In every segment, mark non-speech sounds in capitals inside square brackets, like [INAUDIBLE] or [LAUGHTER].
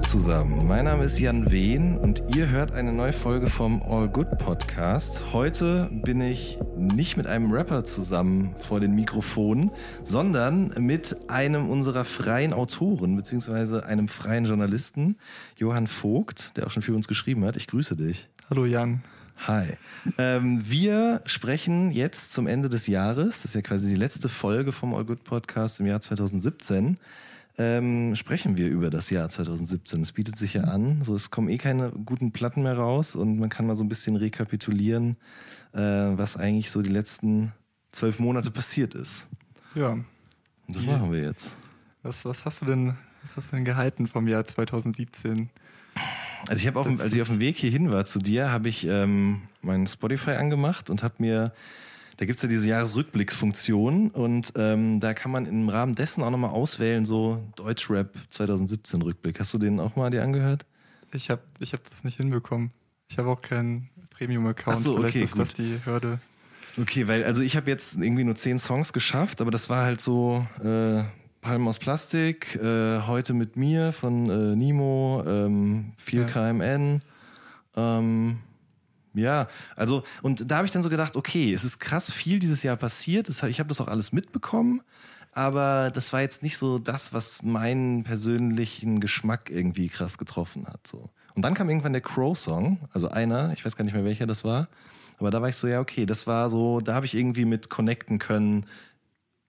Hallo zusammen, mein Name ist Jan Wehn und ihr hört eine neue Folge vom All Good Podcast. Heute bin ich nicht mit einem Rapper zusammen vor den Mikrofonen, sondern mit einem unserer freien Autoren beziehungsweise einem freien Journalisten, Johann Vogt, der auch schon für uns geschrieben hat. Ich grüße dich. Hallo Jan. Hi. Ähm, wir sprechen jetzt zum Ende des Jahres, das ist ja quasi die letzte Folge vom All Good Podcast im Jahr 2017 ähm, sprechen wir über das Jahr 2017. Es bietet sich ja an. So, es kommen eh keine guten Platten mehr raus und man kann mal so ein bisschen rekapitulieren, äh, was eigentlich so die letzten zwölf Monate passiert ist. Ja. Und das ja. machen wir jetzt. Was, was hast du denn, was hast du denn gehalten vom Jahr 2017? Also ich habe, als ich auf dem Weg hierhin war zu dir, habe ich ähm, mein Spotify angemacht und habe mir da gibt es ja diese Jahresrückblicksfunktion und ähm, da kann man im Rahmen dessen auch nochmal auswählen, so Deutschrap 2017 Rückblick. Hast du den auch mal dir angehört? Ich habe ich hab das nicht hinbekommen. Ich habe auch keinen Premium-Account. So, Vielleicht okay, ist gut. das die Hürde. Okay, weil also ich habe jetzt irgendwie nur zehn Songs geschafft, aber das war halt so äh, Palmen aus Plastik, äh, heute mit mir von äh, Nimo, ähm, viel ja. KMN, ähm, ja, also und da habe ich dann so gedacht, okay, es ist krass viel dieses Jahr passiert. Ich habe das auch alles mitbekommen, aber das war jetzt nicht so das, was meinen persönlichen Geschmack irgendwie krass getroffen hat. So. Und dann kam irgendwann der Crow-Song, also einer, ich weiß gar nicht mehr welcher das war, aber da war ich so, ja, okay, das war so, da habe ich irgendwie mit connecten können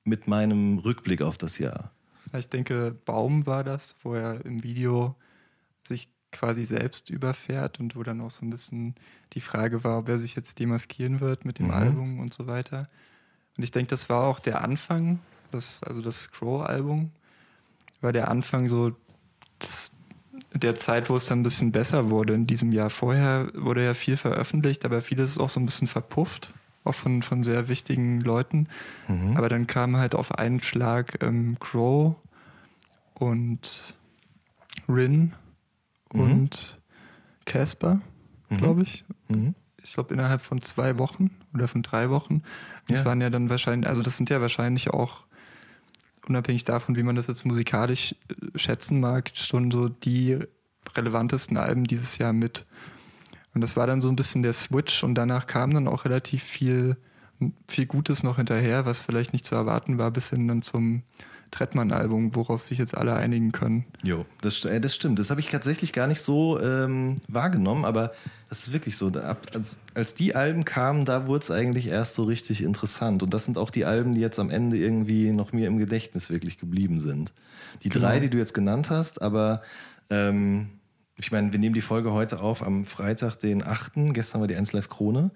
mit meinem Rückblick auf das Jahr. Ich denke, Baum war das, wo er im Video sich quasi selbst überfährt und wo dann auch so ein bisschen die Frage war, ob er sich jetzt demaskieren wird mit dem mhm. Album und so weiter. Und ich denke, das war auch der Anfang, das, also das Scroll-Album, war der Anfang so das, der Zeit, wo es dann ein bisschen besser wurde. In diesem Jahr vorher wurde ja viel veröffentlicht, aber vieles ist auch so ein bisschen verpufft, auch von, von sehr wichtigen Leuten. Mhm. Aber dann kam halt auf einen Schlag ähm, Crow und Rin. Und Casper, mhm. glaube ich. Mhm. Ich glaube innerhalb von zwei Wochen oder von drei Wochen. Das ja. waren ja dann wahrscheinlich, also das sind ja wahrscheinlich auch unabhängig davon, wie man das jetzt musikalisch äh, schätzen mag, schon so die relevantesten Alben dieses Jahr mit. Und das war dann so ein bisschen der Switch und danach kam dann auch relativ viel, viel Gutes noch hinterher, was vielleicht nicht zu erwarten war, bis hin dann zum Trettmann-Album, worauf sich jetzt alle einigen können. Jo, das, äh, das stimmt. Das habe ich tatsächlich gar nicht so ähm, wahrgenommen, aber das ist wirklich so. Ab, als, als die Alben kamen, da wurde es eigentlich erst so richtig interessant. Und das sind auch die Alben, die jetzt am Ende irgendwie noch mir im Gedächtnis wirklich geblieben sind. Die genau. drei, die du jetzt genannt hast, aber ähm, ich meine, wir nehmen die Folge heute auf am Freitag, den 8. Gestern war die 1 Live Krone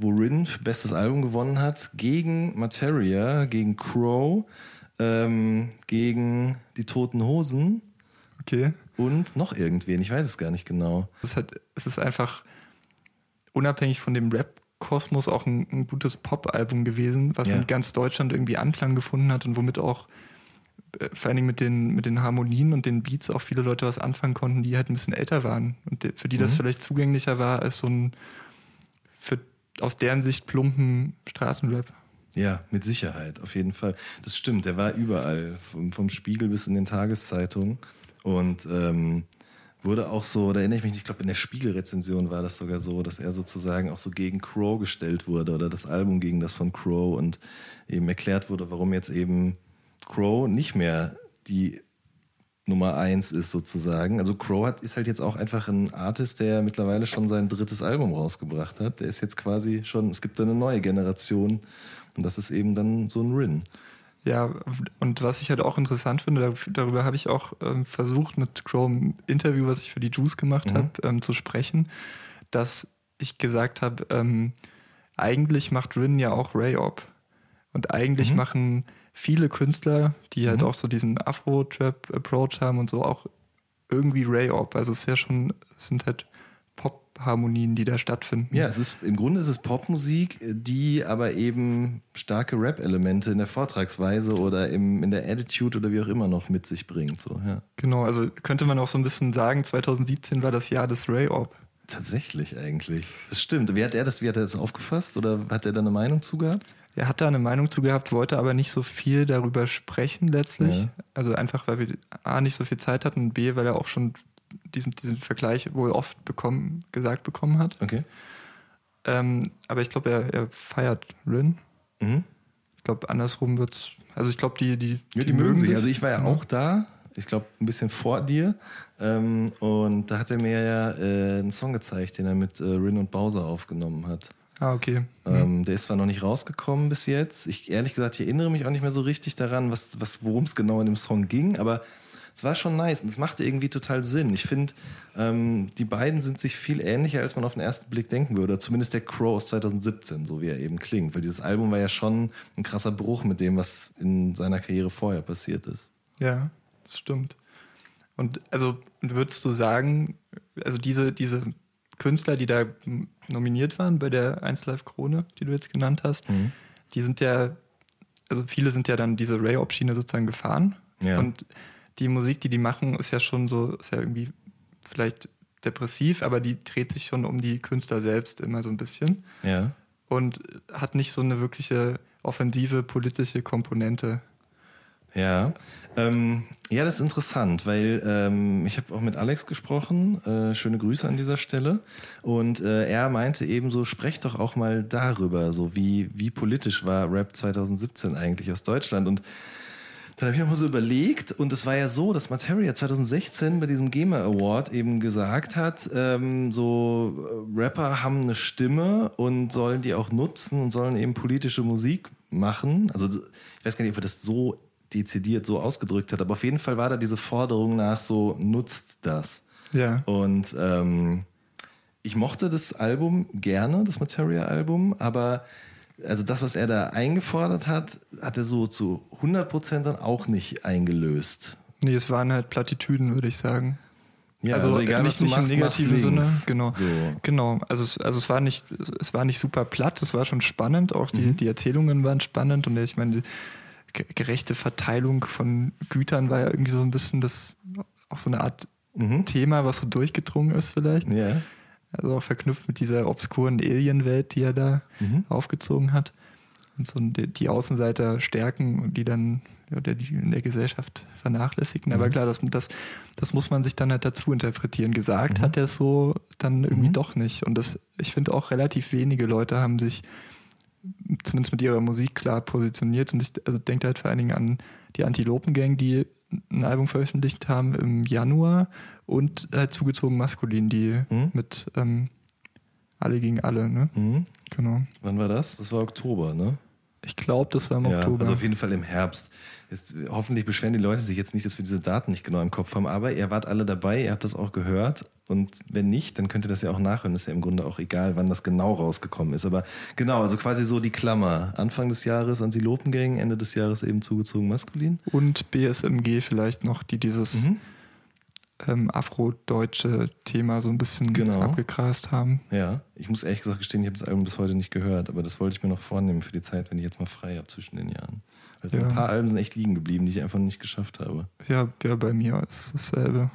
wo Rin bestes Album gewonnen hat, gegen Materia, gegen Crow, ähm, gegen die Toten Hosen. Okay. Und noch irgendwen, ich weiß es gar nicht genau. Es ist, halt, es ist einfach unabhängig von dem Rap-Kosmos auch ein, ein gutes Pop-Album gewesen, was ja. in ganz Deutschland irgendwie Anklang gefunden hat und womit auch äh, vor allen Dingen mit den, mit den Harmonien und den Beats auch viele Leute was anfangen konnten, die halt ein bisschen älter waren und für die das mhm. vielleicht zugänglicher war als so ein für aus deren Sicht plumpen Straßenrap. Ja, mit Sicherheit, auf jeden Fall. Das stimmt, der war überall, vom, vom Spiegel bis in den Tageszeitungen. Und ähm, wurde auch so, da erinnere ich mich nicht, ich glaube in der Spiegelrezension war das sogar so, dass er sozusagen auch so gegen Crow gestellt wurde oder das Album gegen das von Crow und eben erklärt wurde, warum jetzt eben Crow nicht mehr die Nummer eins ist sozusagen. Also Crow hat, ist halt jetzt auch einfach ein Artist, der mittlerweile schon sein drittes Album rausgebracht hat. Der ist jetzt quasi schon, es gibt eine neue Generation und das ist eben dann so ein Rin. Ja, und was ich halt auch interessant finde, darüber habe ich auch ähm, versucht, mit Chrome Interview, was ich für die Juice gemacht mhm. habe, ähm, zu sprechen, dass ich gesagt habe, ähm, eigentlich macht Rin ja auch Ray-Op. Und eigentlich mhm. machen viele Künstler, die halt mhm. auch so diesen Afro-Trap-Approach haben und so, auch irgendwie Ray-Op. Also es ist ja schon, es sind halt Pop-Harmonien, die da stattfinden. Ja, es ist im Grunde ist es Popmusik, die aber eben starke Rap-Elemente in der Vortragsweise oder im, in der Attitude oder wie auch immer noch mit sich bringt. So, ja. Genau, also könnte man auch so ein bisschen sagen, 2017 war das Jahr des Ray-Op. Tatsächlich eigentlich. Das stimmt. Wie hat er das, wie hat er das aufgefasst oder hat er da eine Meinung zu gehabt? Er hat da eine Meinung zu gehabt, wollte aber nicht so viel darüber sprechen letztlich. Ja. Also einfach, weil wir A nicht so viel Zeit hatten und B, weil er auch schon diesen, diesen Vergleich wohl oft bekommen, gesagt bekommen hat. Okay. Ähm, aber ich glaube, er, er feiert Rin. Mhm. Ich glaube, andersrum wird es. Also ich glaube, die, die, ja, die, die, mögen sich. Also ich war ja auch da, ich glaube, ein bisschen vor dir. Ähm, und da hat er mir ja äh, einen Song gezeigt, den er mit äh, Rin und Bowser aufgenommen hat. Ah, okay. Ähm, der ist zwar noch nicht rausgekommen bis jetzt. Ich ehrlich gesagt, ich erinnere mich auch nicht mehr so richtig daran, was, was, worum es genau in dem Song ging, aber es war schon nice und es machte irgendwie total Sinn. Ich finde, ähm, die beiden sind sich viel ähnlicher, als man auf den ersten Blick denken würde. Zumindest der Crow aus 2017, so wie er eben klingt. Weil dieses Album war ja schon ein krasser Bruch mit dem, was in seiner Karriere vorher passiert ist. Ja, das stimmt. Und also würdest du sagen, also diese, diese Künstler, die da nominiert waren bei der 1 Live Krone, die du jetzt genannt hast, mhm. die sind ja, also viele sind ja dann diese Ray-Op-Schiene sozusagen gefahren. Ja. Und die Musik, die die machen, ist ja schon so, ist ja irgendwie vielleicht depressiv, aber die dreht sich schon um die Künstler selbst immer so ein bisschen. Ja. Und hat nicht so eine wirkliche offensive politische Komponente. Ja, ähm, ja, das ist interessant, weil ähm, ich habe auch mit Alex gesprochen. Äh, schöne Grüße an dieser Stelle. Und äh, er meinte eben so, sprecht doch auch mal darüber, so wie wie politisch war Rap 2017 eigentlich aus Deutschland und dann habe ich mir mal so überlegt, und es war ja so, dass Materia 2016 bei diesem GEMA Award eben gesagt hat, ähm, so äh, Rapper haben eine Stimme und sollen die auch nutzen und sollen eben politische Musik machen. Also ich weiß gar nicht, ob er das so dezidiert so ausgedrückt hat, aber auf jeden Fall war da diese Forderung nach so, nutzt das. Ja. Und ähm, ich mochte das Album gerne, das Materia-Album, aber also das, was er da eingefordert hat, hat er so zu 100% dann auch nicht eingelöst. Nee, es waren halt Plattitüden, würde ich sagen. Ja, also, also egal, nicht, nicht machst, im negativen Sinne, genau. So. Genau. Also es, also es war nicht, es war nicht super platt, es war schon spannend, auch die, mhm. die Erzählungen waren spannend und ich meine, gerechte Verteilung von Gütern war ja irgendwie so ein bisschen das, auch so eine Art mhm. Thema, was so durchgedrungen ist vielleicht. Ja. Also auch verknüpft mit dieser obskuren Alienwelt, die er da mhm. aufgezogen hat. Und so die Außenseiter stärken, die dann oder die in der Gesellschaft vernachlässigen. Mhm. Aber klar, das, das, das muss man sich dann halt dazu interpretieren. Gesagt mhm. hat er es so dann irgendwie mhm. doch nicht. Und das, ich finde auch relativ wenige Leute haben sich zumindest mit ihrer Musik klar positioniert. Und ich also denke halt vor allen Dingen an die Antilopen-Gang, die ein Album veröffentlicht haben im Januar und halt zugezogen maskulin, die mhm. mit ähm, Alle gegen Alle, ne? Mhm. Genau. Wann war das? Das war Oktober, ne? Ich glaube, das war im ja, Oktober. Also auf jeden Fall im Herbst. Jetzt, hoffentlich beschweren die Leute sich jetzt nicht, dass wir diese Daten nicht genau im Kopf haben, aber ihr wart alle dabei, ihr habt das auch gehört und wenn nicht, dann könnt ihr das ja auch nachhören. Ist ja im Grunde auch egal, wann das genau rausgekommen ist. Aber genau, also quasi so die Klammer. Anfang des Jahres Antilopengang, Ende des Jahres eben zugezogen maskulin. Und BSMG vielleicht noch, die dieses mhm ähm, afrodeutsche Thema so ein bisschen genau. abgegrast haben. Ja, ich muss ehrlich gesagt gestehen, ich habe das Album bis heute nicht gehört, aber das wollte ich mir noch vornehmen für die Zeit, wenn ich jetzt mal frei habe zwischen den Jahren. Also ja. ein paar Alben sind echt liegen geblieben, die ich einfach nicht geschafft habe. Ja, ja bei mir ist dasselbe.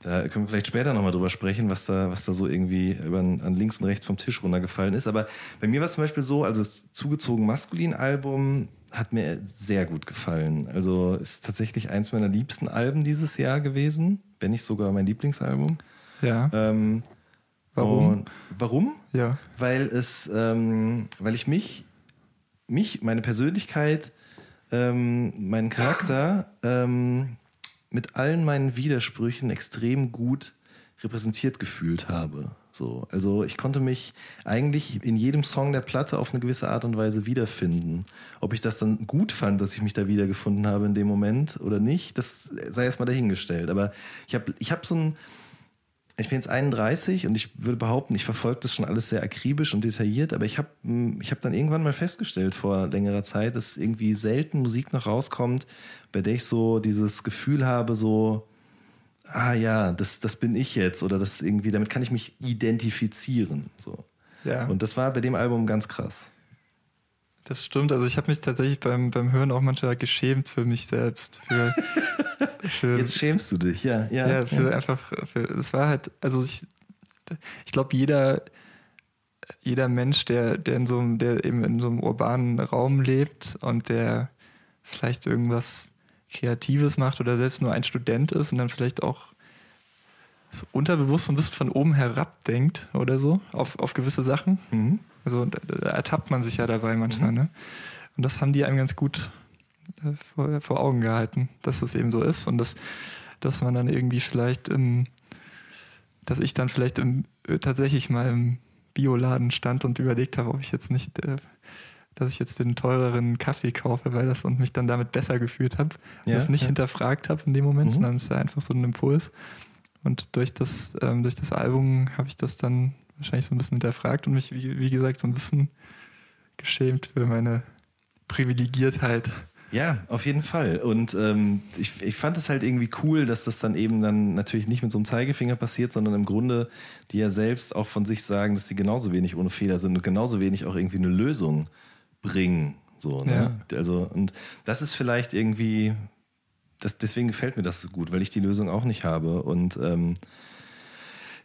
Da können wir vielleicht später nochmal drüber sprechen, was da, was da so irgendwie über, an links und rechts vom Tisch runtergefallen ist. Aber bei mir war es zum Beispiel so, also das zugezogen maskulin Album hat mir sehr gut gefallen. Also ist tatsächlich eins meiner liebsten Alben dieses Jahr gewesen, wenn nicht sogar mein Lieblingsalbum. Ja. Ähm, warum? warum? Ja. Weil es, ähm, weil ich mich, mich, meine Persönlichkeit, ähm, meinen Charakter ähm, mit allen meinen Widersprüchen extrem gut repräsentiert gefühlt habe. So, also ich konnte mich eigentlich in jedem Song der Platte auf eine gewisse Art und Weise wiederfinden. Ob ich das dann gut fand, dass ich mich da wiedergefunden habe in dem Moment oder nicht, das sei erstmal dahingestellt. Aber ich habe ich hab so ein, ich bin jetzt 31 und ich würde behaupten, ich verfolge das schon alles sehr akribisch und detailliert, aber ich habe hm, ich hab dann irgendwann mal festgestellt vor längerer Zeit, dass irgendwie selten Musik noch rauskommt, bei der ich so dieses Gefühl habe, so, ah ja, das, das bin ich jetzt oder das irgendwie, damit kann ich mich identifizieren. So. Ja. Und das war bei dem Album ganz krass. Das stimmt. Also ich habe mich tatsächlich beim, beim Hören auch manchmal geschämt für mich selbst. Für, [LAUGHS] für, Jetzt schämst du dich, ja. Ja, ja für ja. einfach, für, es war halt, also ich, ich glaube, jeder, jeder Mensch, der, der in so einem, der eben in so einem urbanen Raum lebt und der vielleicht irgendwas Kreatives macht oder selbst nur ein Student ist und dann vielleicht auch so unterbewusst so ein bisschen von oben herab denkt oder so auf, auf gewisse Sachen. Mhm. Also da, da, ertappt man sich ja dabei manchmal, mhm. ne? Und das haben die einem ganz gut äh, vor, vor, Augen gehalten, dass das eben so ist und dass, dass man dann irgendwie vielleicht im, dass ich dann vielleicht im, äh, tatsächlich mal im Bioladen stand und überlegt habe, ob ich jetzt nicht äh, dass ich jetzt den teureren Kaffee kaufe, weil das und mich dann damit besser gefühlt habe. Ja, das nicht ja. hinterfragt habe in dem Moment, mhm. sondern es ist einfach so ein Impuls. Und durch das, ähm, durch das Album habe ich das dann wahrscheinlich so ein bisschen hinterfragt und mich, wie, wie gesagt, so ein bisschen geschämt für meine Privilegiertheit. Ja, auf jeden Fall. Und ähm, ich, ich fand es halt irgendwie cool, dass das dann eben dann natürlich nicht mit so einem Zeigefinger passiert, sondern im Grunde die ja selbst auch von sich sagen, dass sie genauso wenig ohne Fehler sind und genauso wenig auch irgendwie eine Lösung bringen. So, ne? Ja. Also, und das ist vielleicht irgendwie, das, deswegen gefällt mir das so gut, weil ich die Lösung auch nicht habe. Und ähm,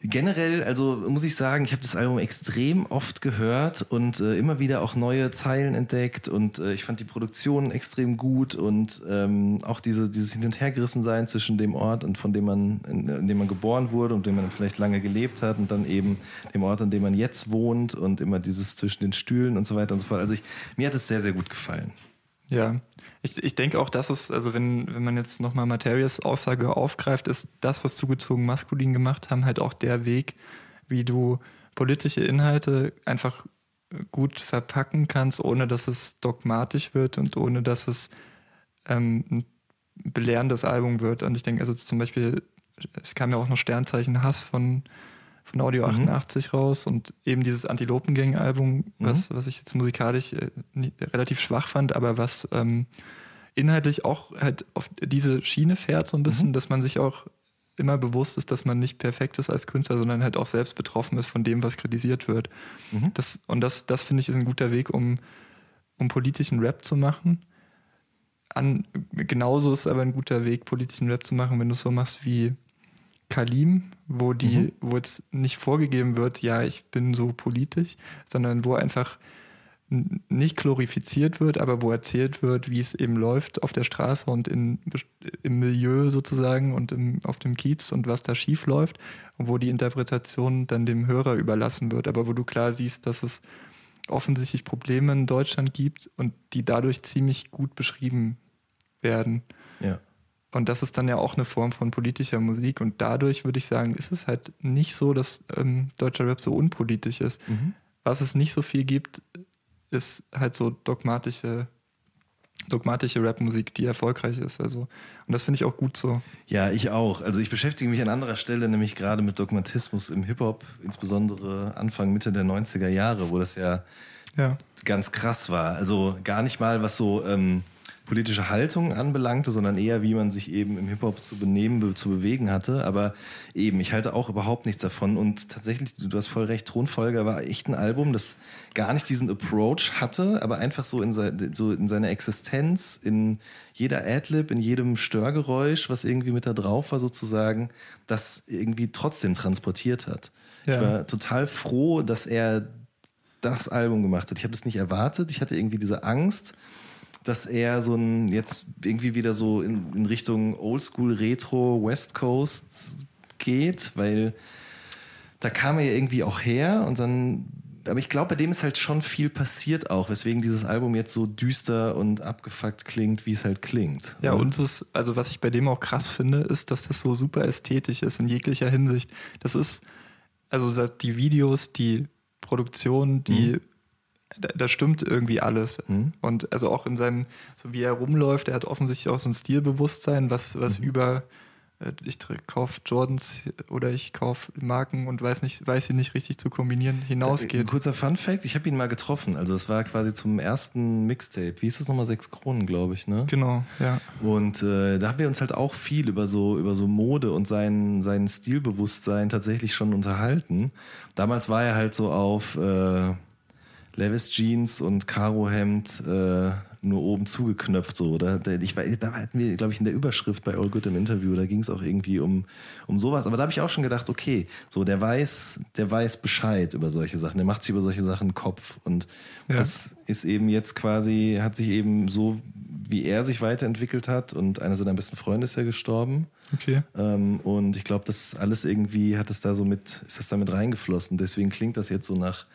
generell, also muss ich sagen, ich habe das Album extrem oft gehört und äh, immer wieder auch neue Zeilen entdeckt und äh, ich fand die Produktion extrem gut und ähm, auch diese, dieses Hin- und Hergerissensein zwischen dem Ort und von dem man, in, in, dem man geboren wurde und dem man vielleicht lange gelebt hat und dann eben dem Ort, an dem man jetzt wohnt und immer dieses zwischen den Stühlen und so weiter und so fort. Also ich, mir hat es sehr, sehr gut gefallen. Ja, ich, ich denke auch, dass es, also wenn, wenn man jetzt nochmal Materias Aussage aufgreift, ist das, was zugezogen maskulin gemacht haben, halt auch der Weg, wie du politische Inhalte einfach gut verpacken kannst, ohne dass es dogmatisch wird und ohne dass es ähm, ein belehrendes Album wird. Und ich denke, also zum Beispiel, es kam ja auch noch Sternzeichen Hass von, von Audio 88 mhm. raus und eben dieses Antilopengang-Album, mhm. was, was ich jetzt musikalisch äh, nie, relativ schwach fand, aber was ähm, inhaltlich auch halt auf diese Schiene fährt, so ein bisschen, mhm. dass man sich auch immer bewusst ist, dass man nicht perfekt ist als Künstler, sondern halt auch selbst betroffen ist von dem, was kritisiert wird. Mhm. Das, und das, das finde ich ist ein guter Weg, um, um politischen Rap zu machen. An, genauso ist aber ein guter Weg, politischen Rap zu machen, wenn du es so machst wie Kalim, wo die, mhm. wo jetzt nicht vorgegeben wird, ja, ich bin so politisch, sondern wo einfach nicht glorifiziert wird, aber wo erzählt wird, wie es eben läuft auf der Straße und in, im Milieu sozusagen und im, auf dem Kiez und was da schief läuft und wo die Interpretation dann dem Hörer überlassen wird, aber wo du klar siehst, dass es offensichtlich Probleme in Deutschland gibt und die dadurch ziemlich gut beschrieben werden. Ja. Und das ist dann ja auch eine Form von politischer Musik und dadurch würde ich sagen, ist es halt nicht so, dass ähm, deutscher Rap so unpolitisch ist. Mhm. Was es nicht so viel gibt, ist halt so dogmatische dogmatische Rapmusik, die erfolgreich ist. Also, und das finde ich auch gut so. Ja, ich auch. Also ich beschäftige mich an anderer Stelle nämlich gerade mit Dogmatismus im Hip-Hop, insbesondere Anfang, Mitte der 90er Jahre, wo das ja, ja. ganz krass war. Also gar nicht mal, was so ähm, politische Haltung anbelangte, sondern eher, wie man sich eben im Hip-Hop zu benehmen, zu bewegen hatte. Aber eben, ich halte auch überhaupt nichts davon. Und tatsächlich, du hast voll recht, Thronfolger war echt ein Album, das gar nicht diesen Approach hatte, aber einfach so in, so in seiner Existenz, in jeder Adlib, in jedem Störgeräusch, was irgendwie mit da drauf war, sozusagen, das irgendwie trotzdem transportiert hat. Ja. Ich war total froh, dass er das Album gemacht hat. Ich habe es nicht erwartet. Ich hatte irgendwie diese Angst, dass er so ein jetzt irgendwie wieder so in, in Richtung Oldschool Retro West Coast geht, weil da kam er ja irgendwie auch her und dann aber ich glaube, bei dem ist halt schon viel passiert auch, weswegen dieses Album jetzt so düster und abgefuckt klingt, wie es halt klingt. Ja, und es, also was ich bei dem auch krass finde, ist, dass das so super ästhetisch ist in jeglicher Hinsicht. Das ist, also die Videos, die Produktion, die, mhm. Da, da, stimmt irgendwie alles. Mhm. Und also auch in seinem, so wie er rumläuft, er hat offensichtlich auch so ein Stilbewusstsein, was, was mhm. über äh, ich kaufe Jordans oder ich kaufe Marken und weiß nicht, weiß sie nicht richtig zu kombinieren, hinausgeht. Ein kurzer Fun Fact, ich habe ihn mal getroffen. Also es war quasi zum ersten Mixtape. Wie ist das nochmal? Sechs Kronen, glaube ich, ne? Genau, ja. Und äh, da haben wir uns halt auch viel über so, über so Mode und sein, sein Stilbewusstsein tatsächlich schon unterhalten. Damals war er halt so auf äh, Levis Jeans und Karo Hemd äh, nur oben zugeknöpft so. Oder ich weiß, da hatten wir, glaube ich, in der Überschrift bei All Good im Interview, da ging es auch irgendwie um, um sowas. Aber da habe ich auch schon gedacht, okay, so der weiß, der weiß Bescheid über solche Sachen, der macht sich über solche Sachen Kopf. Und ja. das ist eben jetzt quasi, hat sich eben so, wie er sich weiterentwickelt hat und einer seiner besten Freunde ist ja gestorben. Okay. Ähm, und ich glaube, das alles irgendwie hat es da so mit, ist das damit reingeflossen. Deswegen klingt das jetzt so nach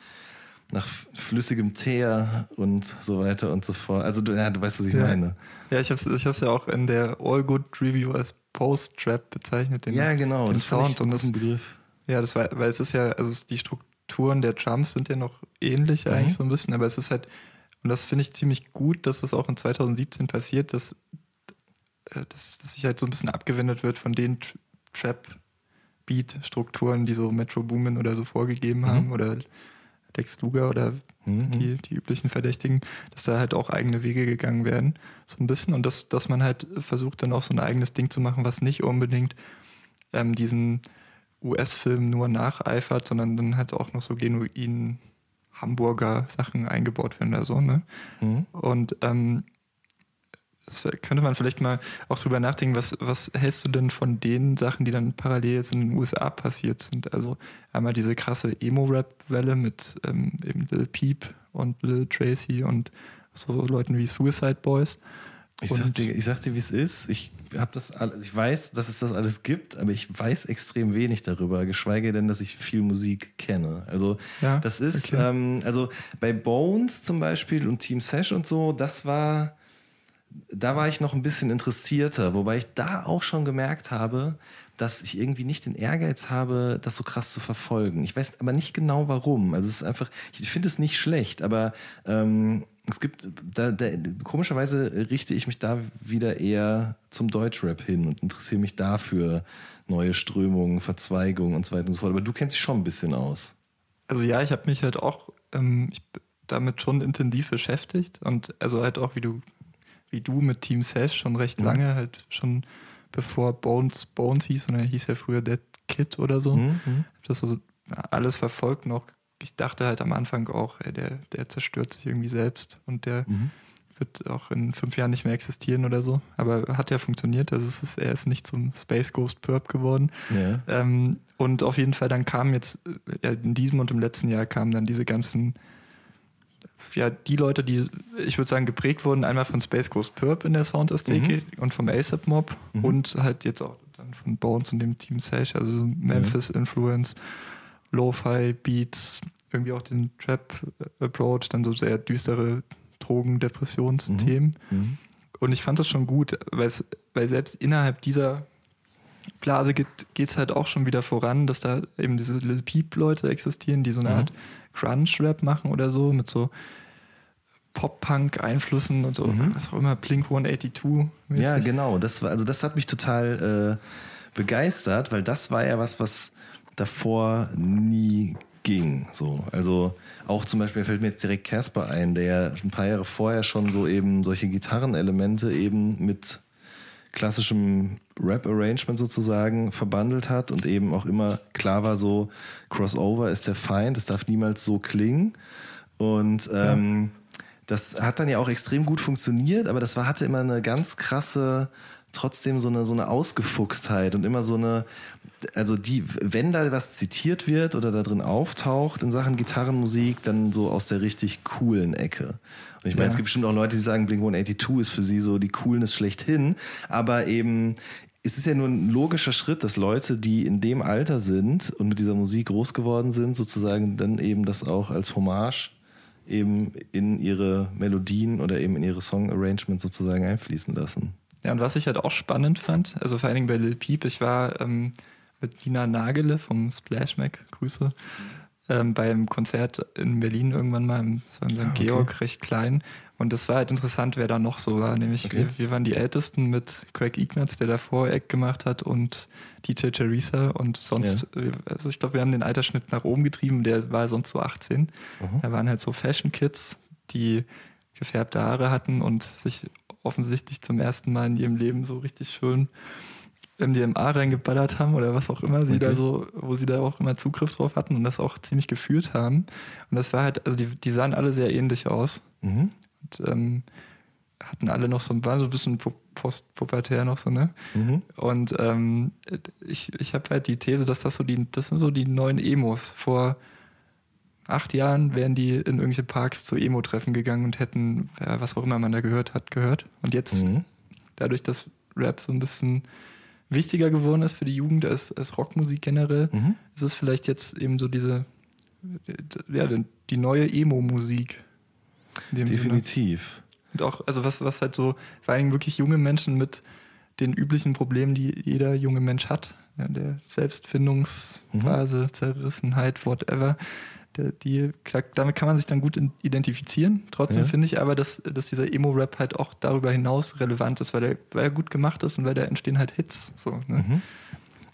nach flüssigem Teer und so weiter und so fort. Also du, ja, du weißt, was ich ja. meine. Ja, ich habe es ich ja auch in der All Good Review als Post-Trap bezeichnet. Den, ja, genau. Den das Sound und das Begriff. Ja, das war, weil es ist ja, also die Strukturen der Drums sind ja noch ähnlich mhm. eigentlich so ein bisschen, aber es ist halt, und das finde ich ziemlich gut, dass das auch in 2017 passiert, dass, äh, dass, dass sich halt so ein bisschen abgewendet wird von den Trap-Beat-Strukturen, die so Metro Boomin oder so vorgegeben mhm. haben oder Lex Luger oder mhm. die, die üblichen Verdächtigen, dass da halt auch eigene Wege gegangen werden, so ein bisschen. Und dass, dass man halt versucht, dann auch so ein eigenes Ding zu machen, was nicht unbedingt ähm, diesen US-Film nur nacheifert, sondern dann halt auch noch so genuin Hamburger Sachen eingebaut werden oder so, ne? Mhm. Und ähm, das könnte man vielleicht mal auch drüber nachdenken, was, was hältst du denn von den Sachen, die dann parallel jetzt in den USA passiert sind? Also einmal diese krasse Emo-Rap-Welle mit ähm, eben Lil Peep und Lil Tracy und so Leuten wie Suicide Boys. Ich sag, dir, ich sag dir, wie es ist. Ich habe das alles, ich weiß, dass es das alles gibt, aber ich weiß extrem wenig darüber, geschweige denn, dass ich viel Musik kenne. Also ja, das ist, okay. ähm, also bei Bones zum Beispiel und Team Sash und so, das war da war ich noch ein bisschen interessierter, wobei ich da auch schon gemerkt habe, dass ich irgendwie nicht den Ehrgeiz habe, das so krass zu verfolgen. Ich weiß aber nicht genau warum. Also es ist einfach, ich finde es nicht schlecht, aber ähm, es gibt, da, da, komischerweise richte ich mich da wieder eher zum Deutschrap hin und interessiere mich dafür neue Strömungen, Verzweigungen und so weiter und so fort. Aber du kennst dich schon ein bisschen aus. Also ja, ich habe mich halt auch ähm, damit schon intensiv beschäftigt und also halt auch, wie du wie du mit Team Sash schon recht mhm. lange, halt schon bevor Bones Bones hieß, und er hieß ja früher Dead Kid oder so. Mhm. mhm. Hab das so alles verfolgt noch. Ich dachte halt am Anfang auch, ey, der, der zerstört sich irgendwie selbst und der mhm. wird auch in fünf Jahren nicht mehr existieren oder so. Aber hat ja funktioniert. Also es ist, er ist nicht zum Space Ghost Perp geworden. Ja. Ähm, und auf jeden Fall dann kamen jetzt, in diesem und im letzten Jahr kamen dann diese ganzen ja, die Leute, die, ich würde sagen, geprägt wurden, einmal von Space Ghost Perp in der Soundästhetik mhm. und vom ASAP Mob mhm. und halt jetzt auch dann von Bones und dem Team Sash, also so Memphis Influence, Lo-Fi Beats, irgendwie auch den Trap Approach, dann so sehr düstere Drogen, Depressionsthemen. Mhm. mhm. Und ich fand das schon gut, weil selbst innerhalb dieser Blase geht es halt auch schon wieder voran, dass da eben diese Little Peep-Leute existieren, die so eine mhm. Art Crunch-Rap machen oder so, mit so Pop-Punk-Einflüssen und so, mhm. was auch immer, Blink 182. -mäßig. Ja, genau. Das war, also das hat mich total äh, begeistert, weil das war ja was, was davor nie ging. So. Also auch zum Beispiel fällt mir jetzt direkt Casper ein, der ein paar Jahre vorher schon so eben solche Gitarrenelemente eben mit klassischem Rap-Arrangement sozusagen verbandelt hat und eben auch immer klar war, so Crossover ist der Feind, es darf niemals so klingen. Und ähm. Das hat dann ja auch extrem gut funktioniert, aber das war, hatte immer eine ganz krasse, trotzdem so eine, so eine Ausgefuchstheit und immer so eine, also die, wenn da was zitiert wird oder da drin auftaucht in Sachen Gitarrenmusik, dann so aus der richtig coolen Ecke. Und ich meine, ja. es gibt bestimmt auch Leute, die sagen, Blink 182 ist für sie so die Coolness schlechthin, aber eben es ist ja nur ein logischer Schritt, dass Leute, die in dem Alter sind und mit dieser Musik groß geworden sind, sozusagen dann eben das auch als Hommage eben in ihre Melodien oder eben in ihre Song-Arrangements sozusagen einfließen lassen. Ja, und was ich halt auch spannend fand, also vor allen Dingen bei Lil Peep, ich war ähm, mit Nina Nagele vom Splash Mac, Grüße, ähm, beim Konzert in Berlin irgendwann mal, im, das war in St. Ah, okay. Georg, recht klein. Und das war halt interessant, wer da noch so war. Nämlich okay. wir, wir, waren die Ältesten mit Craig Ignatz, der davor Eck gemacht hat und DJ Teresa und sonst, ja. also ich glaube, wir haben den Altersschnitt nach oben getrieben, der war sonst so 18. Mhm. Da waren halt so Fashion Kids, die gefärbte Haare hatten und sich offensichtlich zum ersten Mal in ihrem Leben so richtig schön MDMA reingeballert haben oder was auch immer sie okay. da so, wo sie da auch immer Zugriff drauf hatten und das auch ziemlich gefühlt haben. Und das war halt, also die, die sahen alle sehr ähnlich aus. Mhm. Und ähm, hatten alle noch so, waren so ein bisschen postpubertär noch so, ne? Mhm. Und ähm, ich, ich habe halt die These, dass das so die, das sind so die neuen Emos. Vor acht Jahren wären die in irgendwelche Parks zu Emo-Treffen gegangen und hätten, ja, was auch immer man da gehört hat, gehört. Und jetzt, mhm. dadurch, dass Rap so ein bisschen wichtiger geworden ist für die Jugend als, als Rockmusik generell, mhm. ist es vielleicht jetzt eben so diese, ja, die neue Emo-Musik. Definitiv. Sinne. Und auch, also was, was halt so, vor allem wirklich junge Menschen mit den üblichen Problemen, die jeder junge Mensch hat, ja, der Selbstfindungsphase, mhm. Zerrissenheit, whatever, die, damit kann man sich dann gut identifizieren. Trotzdem ja. finde ich aber, dass, dass dieser Emo-Rap halt auch darüber hinaus relevant ist, weil, der, weil er gut gemacht ist und weil da entstehen halt Hits. So, ne? mhm.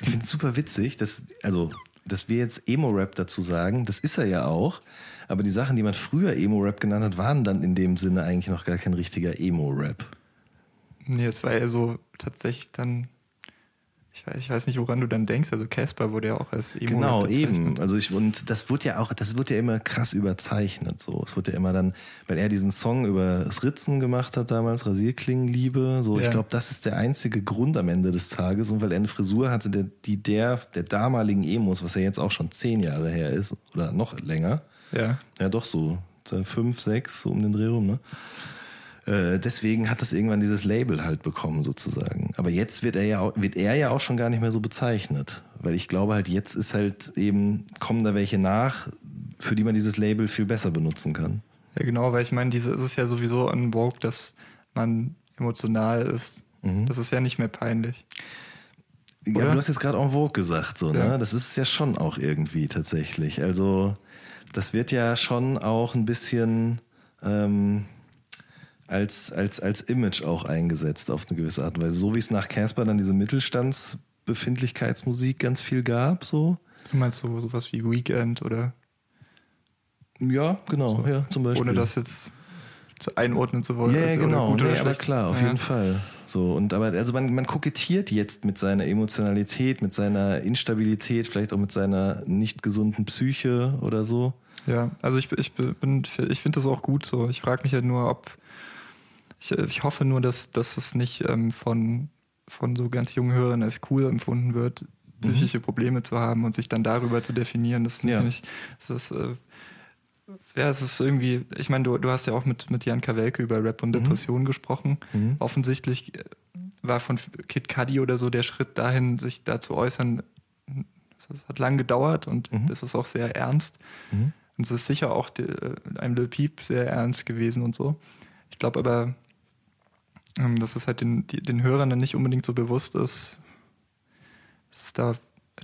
Ich finde es super witzig, dass, also, dass wir jetzt Emo-Rap dazu sagen, das ist er ja auch, aber die Sachen, die man früher Emo-Rap genannt hat, waren dann in dem Sinne eigentlich noch gar kein richtiger Emo-Rap. Nee, es war ja so tatsächlich dann ich weiß, ich weiß nicht, woran du dann denkst. Also Casper wurde ja auch als Emo Genau, eben. Also ich, und das wird ja auch, das wird ja immer krass überzeichnet. So, es wird ja immer dann, weil er diesen Song über das Ritzen gemacht hat damals, Rasierklingenliebe. So, ja. ich glaube, das ist der einzige Grund am Ende des Tages. Und weil er eine Frisur hatte, der, die der der damaligen Emos, was ja jetzt auch schon zehn Jahre her ist oder noch länger. Ja. Ja, doch so fünf, sechs so um den Dreh rum. Ne? Äh, deswegen hat das irgendwann dieses Label halt bekommen sozusagen. Aber jetzt wird er ja wird er ja auch schon gar nicht mehr so bezeichnet, weil ich glaube halt jetzt ist halt eben kommen da welche nach, für die man dieses Label viel besser benutzen kann. Ja genau, weil ich meine, diese ist es ja sowieso an Vogue, dass man emotional ist. Mhm. Das ist ja nicht mehr peinlich. Ja, aber du hast jetzt gerade en vogue gesagt, so, ne? Ja. Das ist es ja schon auch irgendwie tatsächlich. Also, das wird ja schon auch ein bisschen, ähm, als, als, als Image auch eingesetzt auf eine gewisse Art und Weise. So wie es nach Casper dann diese Mittelstandsbefindlichkeitsmusik ganz viel gab, so. Du meinst so sowas wie Weekend oder? Ja, genau, so. ja, zum Beispiel. Ohne das jetzt einordnen zu wollen. Ja, ja genau, nee, aber klar, auf ja. jeden Fall. So, und aber also man, man kokettiert jetzt mit seiner Emotionalität, mit seiner Instabilität, vielleicht auch mit seiner nicht gesunden Psyche oder so. Ja, also ich, ich bin, ich finde das auch gut so. Ich frage mich halt nur, ob ich, äh, ich hoffe nur, dass, dass es nicht ähm, von, von so ganz jungen Hörern als cool empfunden wird, mhm. psychische Probleme zu haben und sich dann darüber zu definieren. Das finde ja. ich, das ist, äh, ja, es ist irgendwie, ich meine, du, du hast ja auch mit, mit Jan Kawelke über Rap und mhm. Depression mhm. gesprochen. Mhm. Offensichtlich äh, war von Kid Cudi oder so der Schritt dahin, sich da zu äußern, das hat lang gedauert und mhm. das ist auch sehr ernst. Mhm. Und es ist sicher auch die, äh, einem Lil Peep sehr ernst gewesen und so. Ich glaube aber, ähm, dass es halt den, die, den Hörern dann nicht unbedingt so bewusst ist, dass es da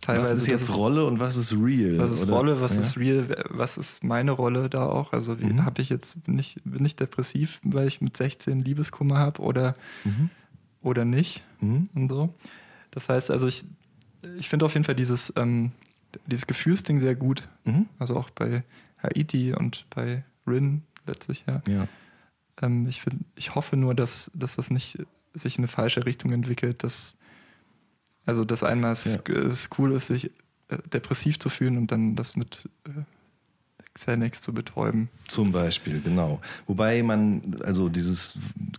teilweise. Was ist jetzt Rolle und was ist real? Was ist oder? Rolle, was ja. ist real, was ist meine Rolle da auch? Also mhm. habe ich jetzt, bin ich, bin ich depressiv, weil ich mit 16 Liebeskummer habe oder, mhm. oder nicht? Mhm. Und so. Das heißt, also ich, ich finde auf jeden Fall dieses, ähm, dieses Gefühlsding sehr gut. Mhm. Also auch bei Haiti und bei Rin letztlich, ja. ja. Ähm, ich, find, ich hoffe nur, dass, dass das nicht sich in eine falsche Richtung entwickelt, dass also dass einmal es, ja. es cool ist, sich äh, depressiv zu fühlen und dann das mit äh, Xanax zu betäuben. Zum Beispiel, genau. Wobei man, also dieses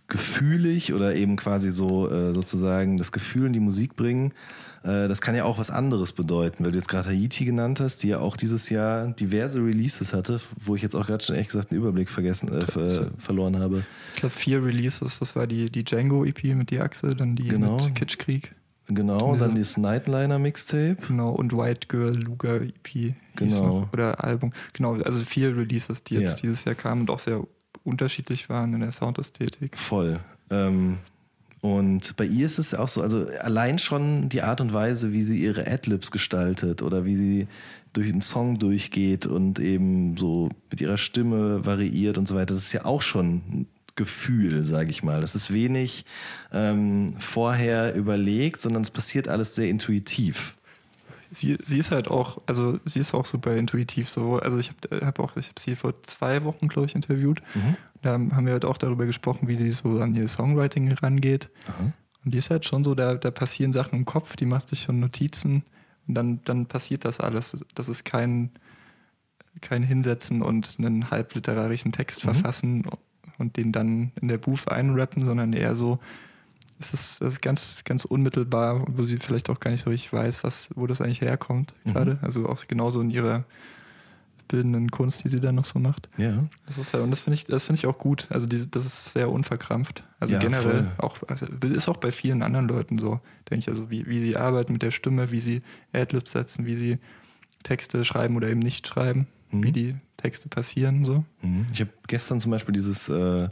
gefühlig oder eben quasi so äh, sozusagen das Gefühl in die Musik bringen, äh, das kann ja auch was anderes bedeuten, weil du jetzt gerade Haiti genannt hast, die ja auch dieses Jahr diverse Releases hatte, wo ich jetzt auch gerade schon ehrlich gesagt einen Überblick vergessen, äh, ver verloren habe. Ich glaube vier Releases, das war die, die Django EP mit die Achse, dann die genau. mit Kitschkrieg. Genau, dann dieses Nightliner Mixtape. Genau, und White Girl Luga EP. Genau. Noch, oder Album. Genau, also vier Releases, die jetzt Ja. dieses Jahr kamen und auch sehr unterschiedlich waren in der Soundästhetik. Voll. Ähm, und bei ihr ist es auch so, also allein schon die Art und Weise, wie sie ihre Adlibs gestaltet oder wie sie durch den Song durchgeht und eben so mit ihrer Stimme variiert und so weiter, das ist ja auch schon ein Gefühl, sage ich mal. Das ist wenig ähm, vorher überlegt, sondern es passiert alles sehr intuitiv. Sie, sie ist halt auch, also sie ist auch super intuitiv so. Also ich habe hab auch, ich habe sie vor zwei Wochen, glaube ich, interviewt. Da haben wir halt auch darüber gesprochen, wie sie so an ihr Songwriting rangeht. Aha. Und die ist halt schon so, da, da passieren Sachen im Kopf, die macht sich schon Notizen und dann, dann passiert das alles. Das ist kein, kein Hinsetzen und einen halbliterarischen Text verfassen und den dann in der Booth einrappen, sondern eher so, es ist, es ist ganz, ganz unmittelbar, wo sie vielleicht auch gar nicht so richtig weiß, was, wo das eigentlich herkommt gerade. Also auch genauso in ihrer bildenden Kunst, die sie dann noch so macht. Ja. Das ist halt, und das finde ich, das finde ich auch gut. Also diese, das ist sehr unverkrampft. Also Ja, generell voll. auch, also ist auch bei vielen anderen Leuten so, denke ich, also wie, wie sie arbeiten mit der Stimme, wie sie Adlibs setzen, wie sie Texte schreiben oder eben nicht schreiben, Mhm. wie die Texte passieren, so. Mhm. Ich habe gestern zum Beispiel dieses äh,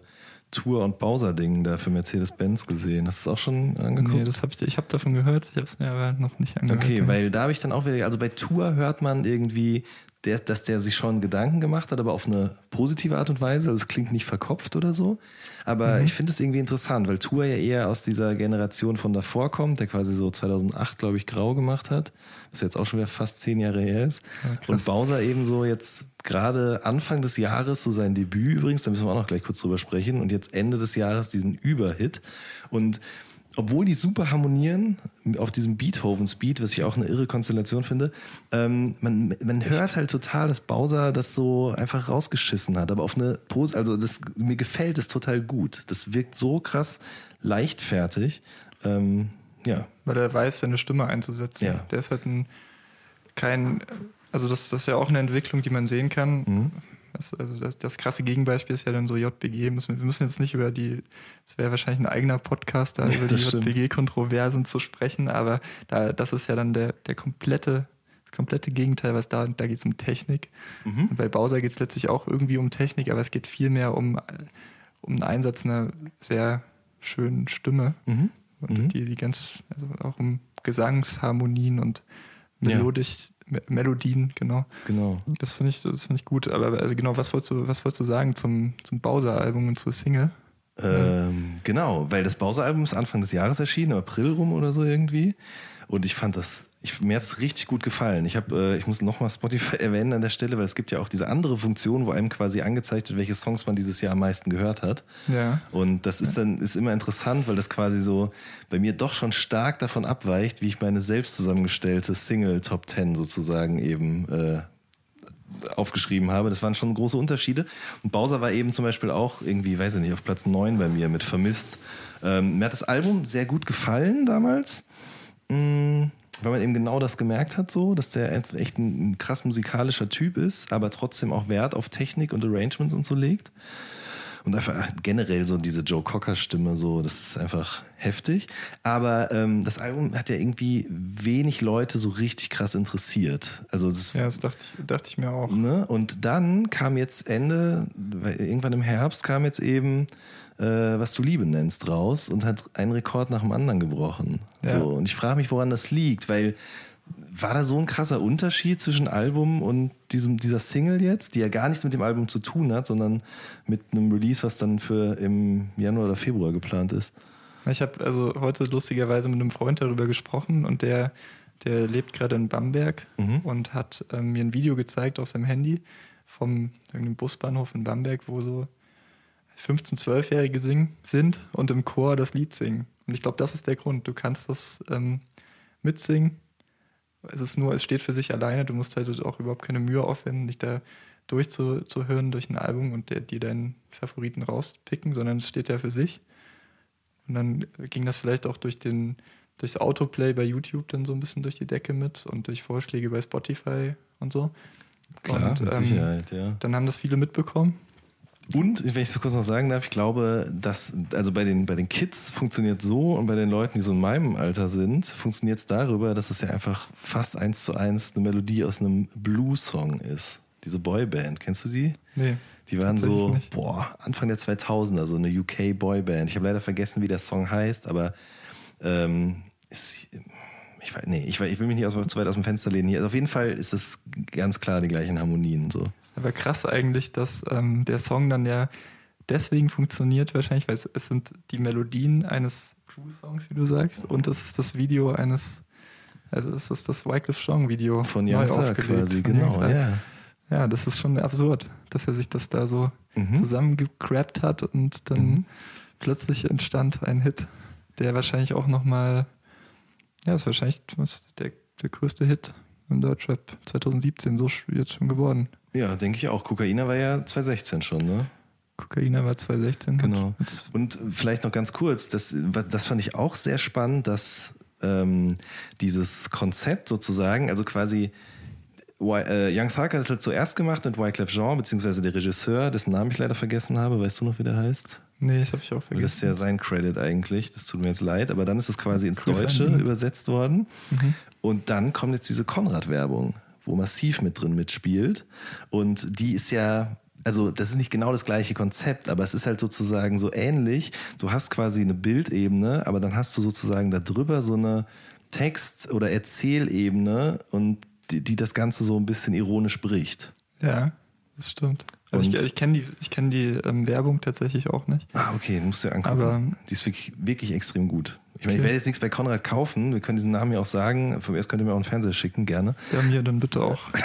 Tour- und Bowser-Ding da für Mercedes-Benz gesehen. Hast du es auch schon angeguckt? Nee, das hab ich, ich habe davon gehört, ich habe es mir aber noch nicht angehört. Okay, weil da habe ich dann auch wieder, also bei Tour hört man irgendwie, der, dass der sich schon Gedanken gemacht hat, aber auf eine positive Art und Weise. Also es klingt nicht verkopft oder so. Aber ich finde es irgendwie interessant, weil Tour ja eher aus dieser Generation von davor kommt, der quasi so 2008, glaube ich, grau gemacht hat. Was jetzt auch schon wieder fast zehn Jahre her ist. Ja, und Bowser eben so jetzt gerade Anfang des Jahres, so sein Debüt übrigens, da müssen wir auch noch gleich kurz drüber sprechen. Und jetzt Ende des Jahres diesen Überhit. Und obwohl die super harmonieren auf diesem Beethoven-Speed, was ich auch eine irre Konstellation finde, ähm, man, man hört halt total, dass Bowser das so einfach rausgeschissen hat. Aber auf eine Pose, also das, mir gefällt es total gut. Das wirkt so krass leichtfertig. Ähm, ja, weil er weiß, seine Stimme einzusetzen. Ja. Der ist halt ein kein, also das, das ist ja auch eine Entwicklung, die man sehen kann. Mhm. Das, also das, das krasse Gegenbeispiel ist ja dann so JBG. Müssen, wir müssen jetzt nicht über die, das wäre wahrscheinlich ein eigener Podcast, da Ja, über die. JBG-Kontroversen zu sprechen, aber da, das ist ja dann der, der komplette, das komplette Gegenteil, was da, da geht es um Technik. Mhm. Und bei Bowser geht es letztlich auch irgendwie um Technik, aber es geht viel mehr um, um den Einsatz einer sehr schönen Stimme. Mhm. Und Mhm. die, die ganz, also auch um Gesangsharmonien und Ja. Melodisch, Me Melodien, genau. genau. Das finde ich, das finde ich gut. Aber also genau, was wolltest du, was wolltest du sagen zum, zum Bowser-Album und zur Single? Ähm, genau, weil das Bowser-Album ist Anfang des Jahres erschienen, im April rum oder so irgendwie. Und ich fand das, ich, mir hat es richtig gut gefallen. Ich habe, äh, ich muss nochmal Spotify [LAUGHS] erwähnen an der Stelle, weil es gibt ja auch diese andere Funktion, wo einem quasi angezeigt wird, welche Songs man dieses Jahr am meisten gehört hat. Ja. Und das ist dann ist immer interessant, weil das quasi so bei mir doch schon stark davon abweicht, wie ich meine selbst zusammengestellte Single Top 10 sozusagen eben äh, aufgeschrieben habe. Das waren schon große Unterschiede. Und Bowser war eben zum Beispiel auch irgendwie, weiß ich nicht, auf Platz 9 bei mir mit Vermisst. Ähm, mir hat das Album sehr gut gefallen damals. Mm, Weil man eben genau das gemerkt hat, so, dass der echt ein, ein krass musikalischer Typ ist, aber trotzdem auch Wert auf Technik und Arrangements und so legt. Und einfach generell so diese Joe Cocker-Stimme, so, das ist einfach heftig. Aber ähm, das Album hat ja irgendwie wenig Leute so richtig krass interessiert. Also das Ja, das dachte ich, dachte ich mir auch. Ne? Und dann kam jetzt Ende, irgendwann im Herbst kam jetzt eben, äh, was du Liebe nennst, raus und hat einen Rekord nach dem anderen gebrochen. Ja. So, und ich frage mich, woran das liegt, weil war da so ein krasser Unterschied zwischen Album und diesem, dieser Single jetzt, die ja gar nichts mit dem Album zu tun hat, sondern mit einem Release, was dann für im Januar oder Februar geplant ist? Ich habe also heute lustigerweise mit einem Freund darüber gesprochen und der, der lebt gerade in Bamberg Mhm. und hat ähm, mir ein Video gezeigt auf seinem Handy vom irgendeinem Busbahnhof in Bamberg, wo so 15-, 12-Jährige singen, sind und im Chor das Lied singen. Und ich glaube, das ist der Grund. Du kannst das ähm, mitsingen. Es ist nur, es steht für sich alleine. Du musst halt auch überhaupt keine Mühe aufwenden, dich da durchzuhören durch ein Album und der, dir deinen Favoriten rauspicken, sondern es steht ja für sich. Und dann ging das vielleicht auch durch den, durchs Autoplay bei YouTube dann so ein bisschen durch die Decke mit und durch Vorschläge bei Spotify und so. Klar, und, mit ähm, Sicherheit, ja. Dann haben das viele mitbekommen. Und, wenn ich das kurz noch sagen darf, ich glaube, dass, also bei den, bei den Kids funktioniert so und bei den Leuten, die so in meinem Alter sind, funktioniert es darüber, dass es ja einfach fast eins zu eins eine Melodie aus einem Blues-Song ist. Diese Boyband, kennst du die? Nee. Die waren so, boah, Anfang der 2000er, so eine UK-Boyband. Ich habe leider vergessen, wie der Song heißt, aber ähm, ist, ich, weiß, nee, ich, ich will mich nicht aus, zu weit aus dem Fenster lehnen. Hier, also auf jeden Fall ist es ganz klar die gleichen Harmonien. So. Aber krass eigentlich, dass ähm, der Song dann ja deswegen funktioniert, wahrscheinlich, weil es, es sind die Melodien eines Crew-Songs, wie du sagst, und es ist das Video eines, also es ist das Wycliffe Song-Video. Von Thug quasi, genau, ja. Ja, das ist schon absurd, dass er sich das da so mhm. zusammengecrappt hat und dann mhm. plötzlich entstand ein Hit, der wahrscheinlich auch nochmal, ja, ist wahrscheinlich der, der größte Hit im Deutschrap 2017 so jetzt schon geworden. Ja, denke ich auch. Kokaina war ja 2016 schon, ne? Kokaina war 2016. Genau. Und vielleicht noch ganz kurz, das, das fand ich auch sehr spannend, dass ähm, dieses Konzept sozusagen, also quasi äh, Young Thug hat es halt zuerst gemacht mit Wyclef Jean, beziehungsweise der Regisseur, dessen Namen ich leider vergessen habe. Weißt du noch, wie der heißt? Nee, das habe ich auch vergessen. Das ist ja sein Credit eigentlich. Das tut mir jetzt leid. Aber dann ist es quasi ins Grüß Deutsche übersetzt worden. Mhm. Und dann kommt jetzt diese Konrad-Werbung, wo Massiv mit drin mitspielt. Und die ist ja also das ist nicht genau das gleiche Konzept, aber es ist halt sozusagen so ähnlich. Du hast quasi eine Bildebene, aber dann hast du sozusagen darüber so eine Text- oder Erzählebene und die, die das Ganze so ein bisschen ironisch bricht. Ja, das stimmt. Also ich, ich kenne die, ich kenn die ähm, Werbung tatsächlich auch nicht. Ah, okay, musst du dir angucken. Aber, die ist wirklich, wirklich extrem gut. Ich meine, okay. ich werde jetzt nichts bei Konrad kaufen. Wir können diesen Namen ja auch sagen. Von mir könnt ihr mir auch einen Fernseher schicken, gerne. Ja, mir dann bitte auch. [LAUGHS]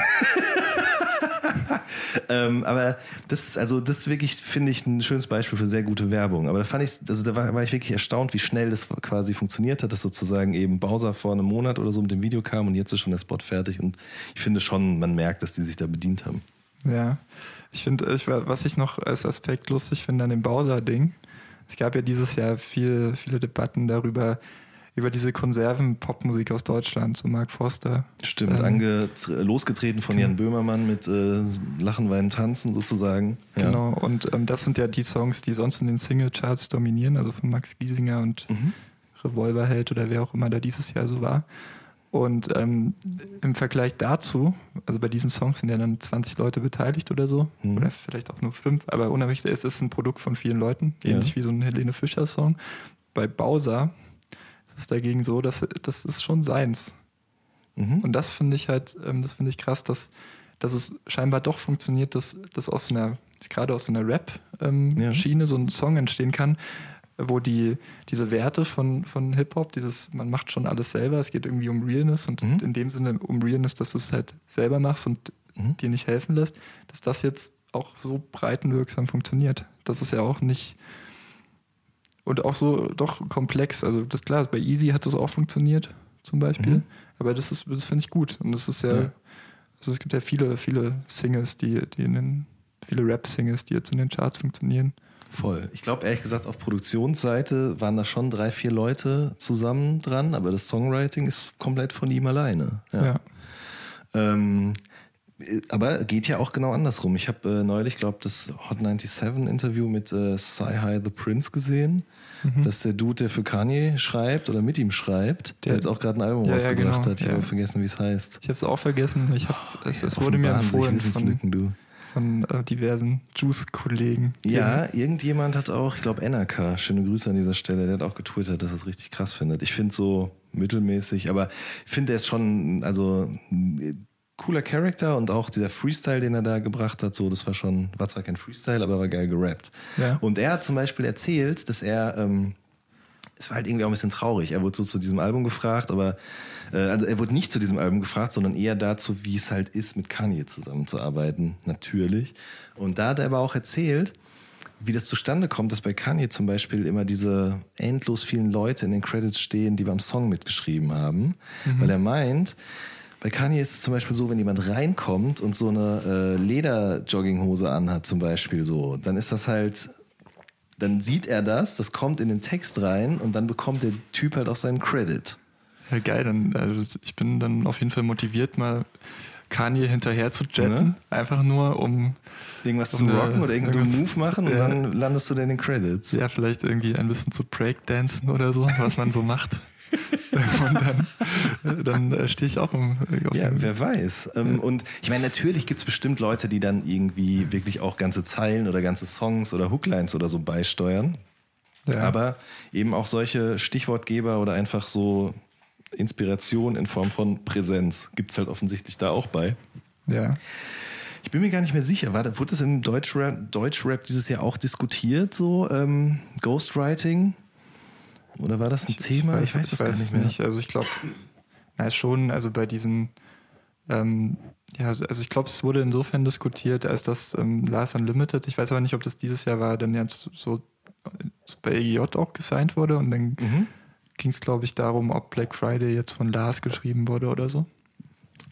ähm, aber das ist also das wirklich finde ich ein schönes Beispiel für sehr gute Werbung. Aber da fand ich also da war, war, ich wirklich erstaunt, wie schnell das quasi funktioniert hat, dass sozusagen eben Bowser vor einem Monat oder so mit dem Video kam und jetzt ist schon der Spot fertig und ich finde schon, man merkt, dass die sich da bedient haben. Ja, ich finde, ich, was ich noch als Aspekt lustig finde an dem Bowser-Ding, es gab ja dieses Jahr viel, viele Debatten darüber, über diese Konserven-Popmusik aus Deutschland, so Mark Forster. Stimmt, ähm, losgetreten von Jan Böhmermann mit äh, Lachen, Weinen, Tanzen sozusagen. Ja. Genau, und ähm, das sind ja die Songs, die sonst in den Single-Charts dominieren, also von Max Giesinger und mhm. Revolverheld oder wer auch immer da dieses Jahr so war. Und ähm, im Vergleich dazu, also bei diesen Songs sind ja dann 20 Leute beteiligt oder so, mhm. oder vielleicht auch nur fünf, aber unheimlich, es ist ein Produkt von vielen Leuten, ähnlich ja. wie so ein Helene Fischer-Song. Bei Bowser ist dagegen so, dass das ist schon seins. Mhm. Und das finde ich halt, ähm, das finde ich krass, dass, dass es scheinbar doch funktioniert, dass, dass aus einer, gerade aus einer Rap-Schiene ähm, ja. so ein Song entstehen kann, wo die, diese Werte von, von Hip-Hop, dieses, man macht schon alles selber, es geht irgendwie um Realness und mhm. in dem Sinne um Realness, dass du es halt selber machst und mhm. dir nicht helfen lässt, dass das jetzt auch so breitenwirksam funktioniert. Das ist ja auch nicht, und auch so doch komplex. Also das klar, bei Easy hat das auch funktioniert, zum Beispiel. Mhm. Aber das ist, das finde ich gut. Und das ist ja, ja, also es gibt ja viele, viele Singles, die, die in den, viele Rap-Singles, die jetzt in den Charts funktionieren. Voll. Ich glaube, ehrlich gesagt, auf Produktionsseite waren da schon drei, vier Leute zusammen dran, aber das Songwriting ist komplett von ihm alleine. Ja. ja. Ähm, aber geht ja auch genau andersrum. Ich habe äh, neulich, glaube das Hot 97 Interview mit äh, Sci-Hi the Prince gesehen. Mhm. Dass der Dude, der für Kanye schreibt oder mit ihm schreibt, der, der jetzt auch gerade ein Album ja, rausgebracht ja, genau. hat. Ich ja. habe vergessen, wie es heißt. Ich habe es auch vergessen. Ich hab, es, es wurde mir empfohlen von, von äh, diversen Juice-Kollegen. Ja, irgendjemand hat auch, ich glaube NRK, schöne Grüße an dieser Stelle, der hat auch getwittert, dass er es richtig krass findet. Ich finde so mittelmäßig, aber ich finde, er ist schon, also cooler Charakter und auch dieser Freestyle, den er da gebracht hat, so, das war schon, war zwar kein Freestyle, aber war geil gerappt. Ja. Und er hat zum Beispiel erzählt, dass er, ähm, es war halt irgendwie auch ein bisschen traurig. Er wurde so zu diesem Album gefragt, aber äh, also er wurde nicht zu diesem Album gefragt, sondern eher dazu, wie es halt ist, mit Kanye zusammenzuarbeiten, natürlich. Und da hat er aber auch erzählt, wie das zustande kommt, dass bei Kanye zum Beispiel immer diese endlos vielen Leute in den Credits stehen, die beim Song mitgeschrieben haben, mhm. weil er meint, bei Kanye ist es zum Beispiel so, wenn jemand reinkommt und so eine äh, Leder-Jogginghose anhat, zum Beispiel so, dann ist das halt, dann sieht er das, das kommt in den Text rein und dann bekommt der Typ halt auch seinen Credit. Ja, geil, dann, also ich bin dann auf jeden Fall motiviert, mal Kanye hinterher zu jetten, ne? einfach nur um irgendwas um zu rocken oder irgendeinen Move machen und ja. dann landest du in den Credits. Ja, vielleicht irgendwie ein bisschen zu Breakdancen oder so, was man so macht. [LAUGHS] [LAUGHS] und dann, dann äh, stehe ich auch um, auf Ja, wer weiß. Ähm, und ich meine, natürlich gibt es bestimmt Leute, die dann irgendwie wirklich auch ganze Zeilen oder ganze Songs oder Hooklines oder so beisteuern. Ja. Aber eben auch solche Stichwortgeber oder einfach so Inspiration in Form von Präsenz gibt es halt offensichtlich da auch bei. Ja. Ich bin mir gar nicht mehr sicher. War, wurde das im Deutschrap, Deutschrap dieses Jahr auch diskutiert, so ähm, Ghostwriting? Oder war das ein ich, Thema? Ich weiß, ich weiß das gar nicht mehr. Nicht. Also ich glaube, na schon, also bei diesen, ähm, ja, also ich glaube, es wurde insofern diskutiert, als das ähm, Last Unlimited, ich weiß aber nicht, ob das dieses Jahr war, dann jetzt so, so bei EJ auch gesigned wurde und dann mhm. ging es, glaube ich, darum, ob Black Friday jetzt von Lars geschrieben wurde oder so.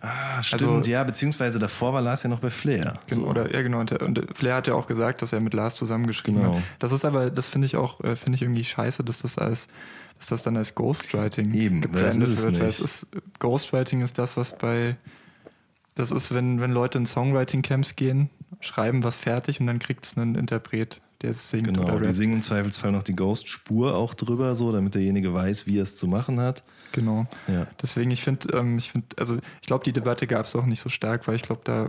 Ah, stimmt, also, ja, beziehungsweise davor war Lars ja noch bei Flair. Genau, so. oder, ja, genau. Und, und, Flair hat ja auch gesagt, dass er mit Lars zusammengeschrieben genau. hat. Das ist aber, das finde ich auch, äh, finde ich irgendwie scheiße, dass das als, dass das dann als Ghostwriting Eben, gebrandet wird. Weil es ist, Ghostwriting ist das, was bei, das ist, wenn, wenn Leute in Songwriting-Camps gehen, schreiben was fertig und dann kriegt es einen Interpret der singt genau, oder rappt. die singen im Zweifelsfall noch die Ghost-Spur auch drüber, so, damit derjenige weiß, wie er es zu machen hat. Genau. Ja. Deswegen, ich finde, ähm, ich finde, also ich glaube, die Debatte gab es auch nicht so stark, weil ich glaube, da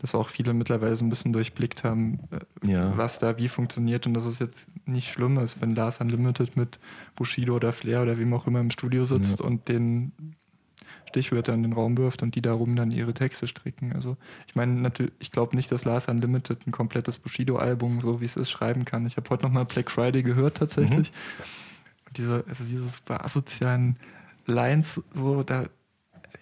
dass auch viele mittlerweile so ein bisschen durchblickt haben, äh, ja. was da wie funktioniert und dass es jetzt nicht schlimm ist, wenn Lars Unlimited mit Bushido oder Flair oder wem auch immer im Studio sitzt ja. und den Stichwörter in den Raum wirft und die darum dann ihre Texte stricken. Also ich meine, natürlich, ich glaube nicht, dass Lars Unlimited ein komplettes Bushido-Album, so wie es ist, schreiben kann. Ich habe heute nochmal Black Friday gehört tatsächlich. Mhm. Diese, also diese super asozialen Lines, so da,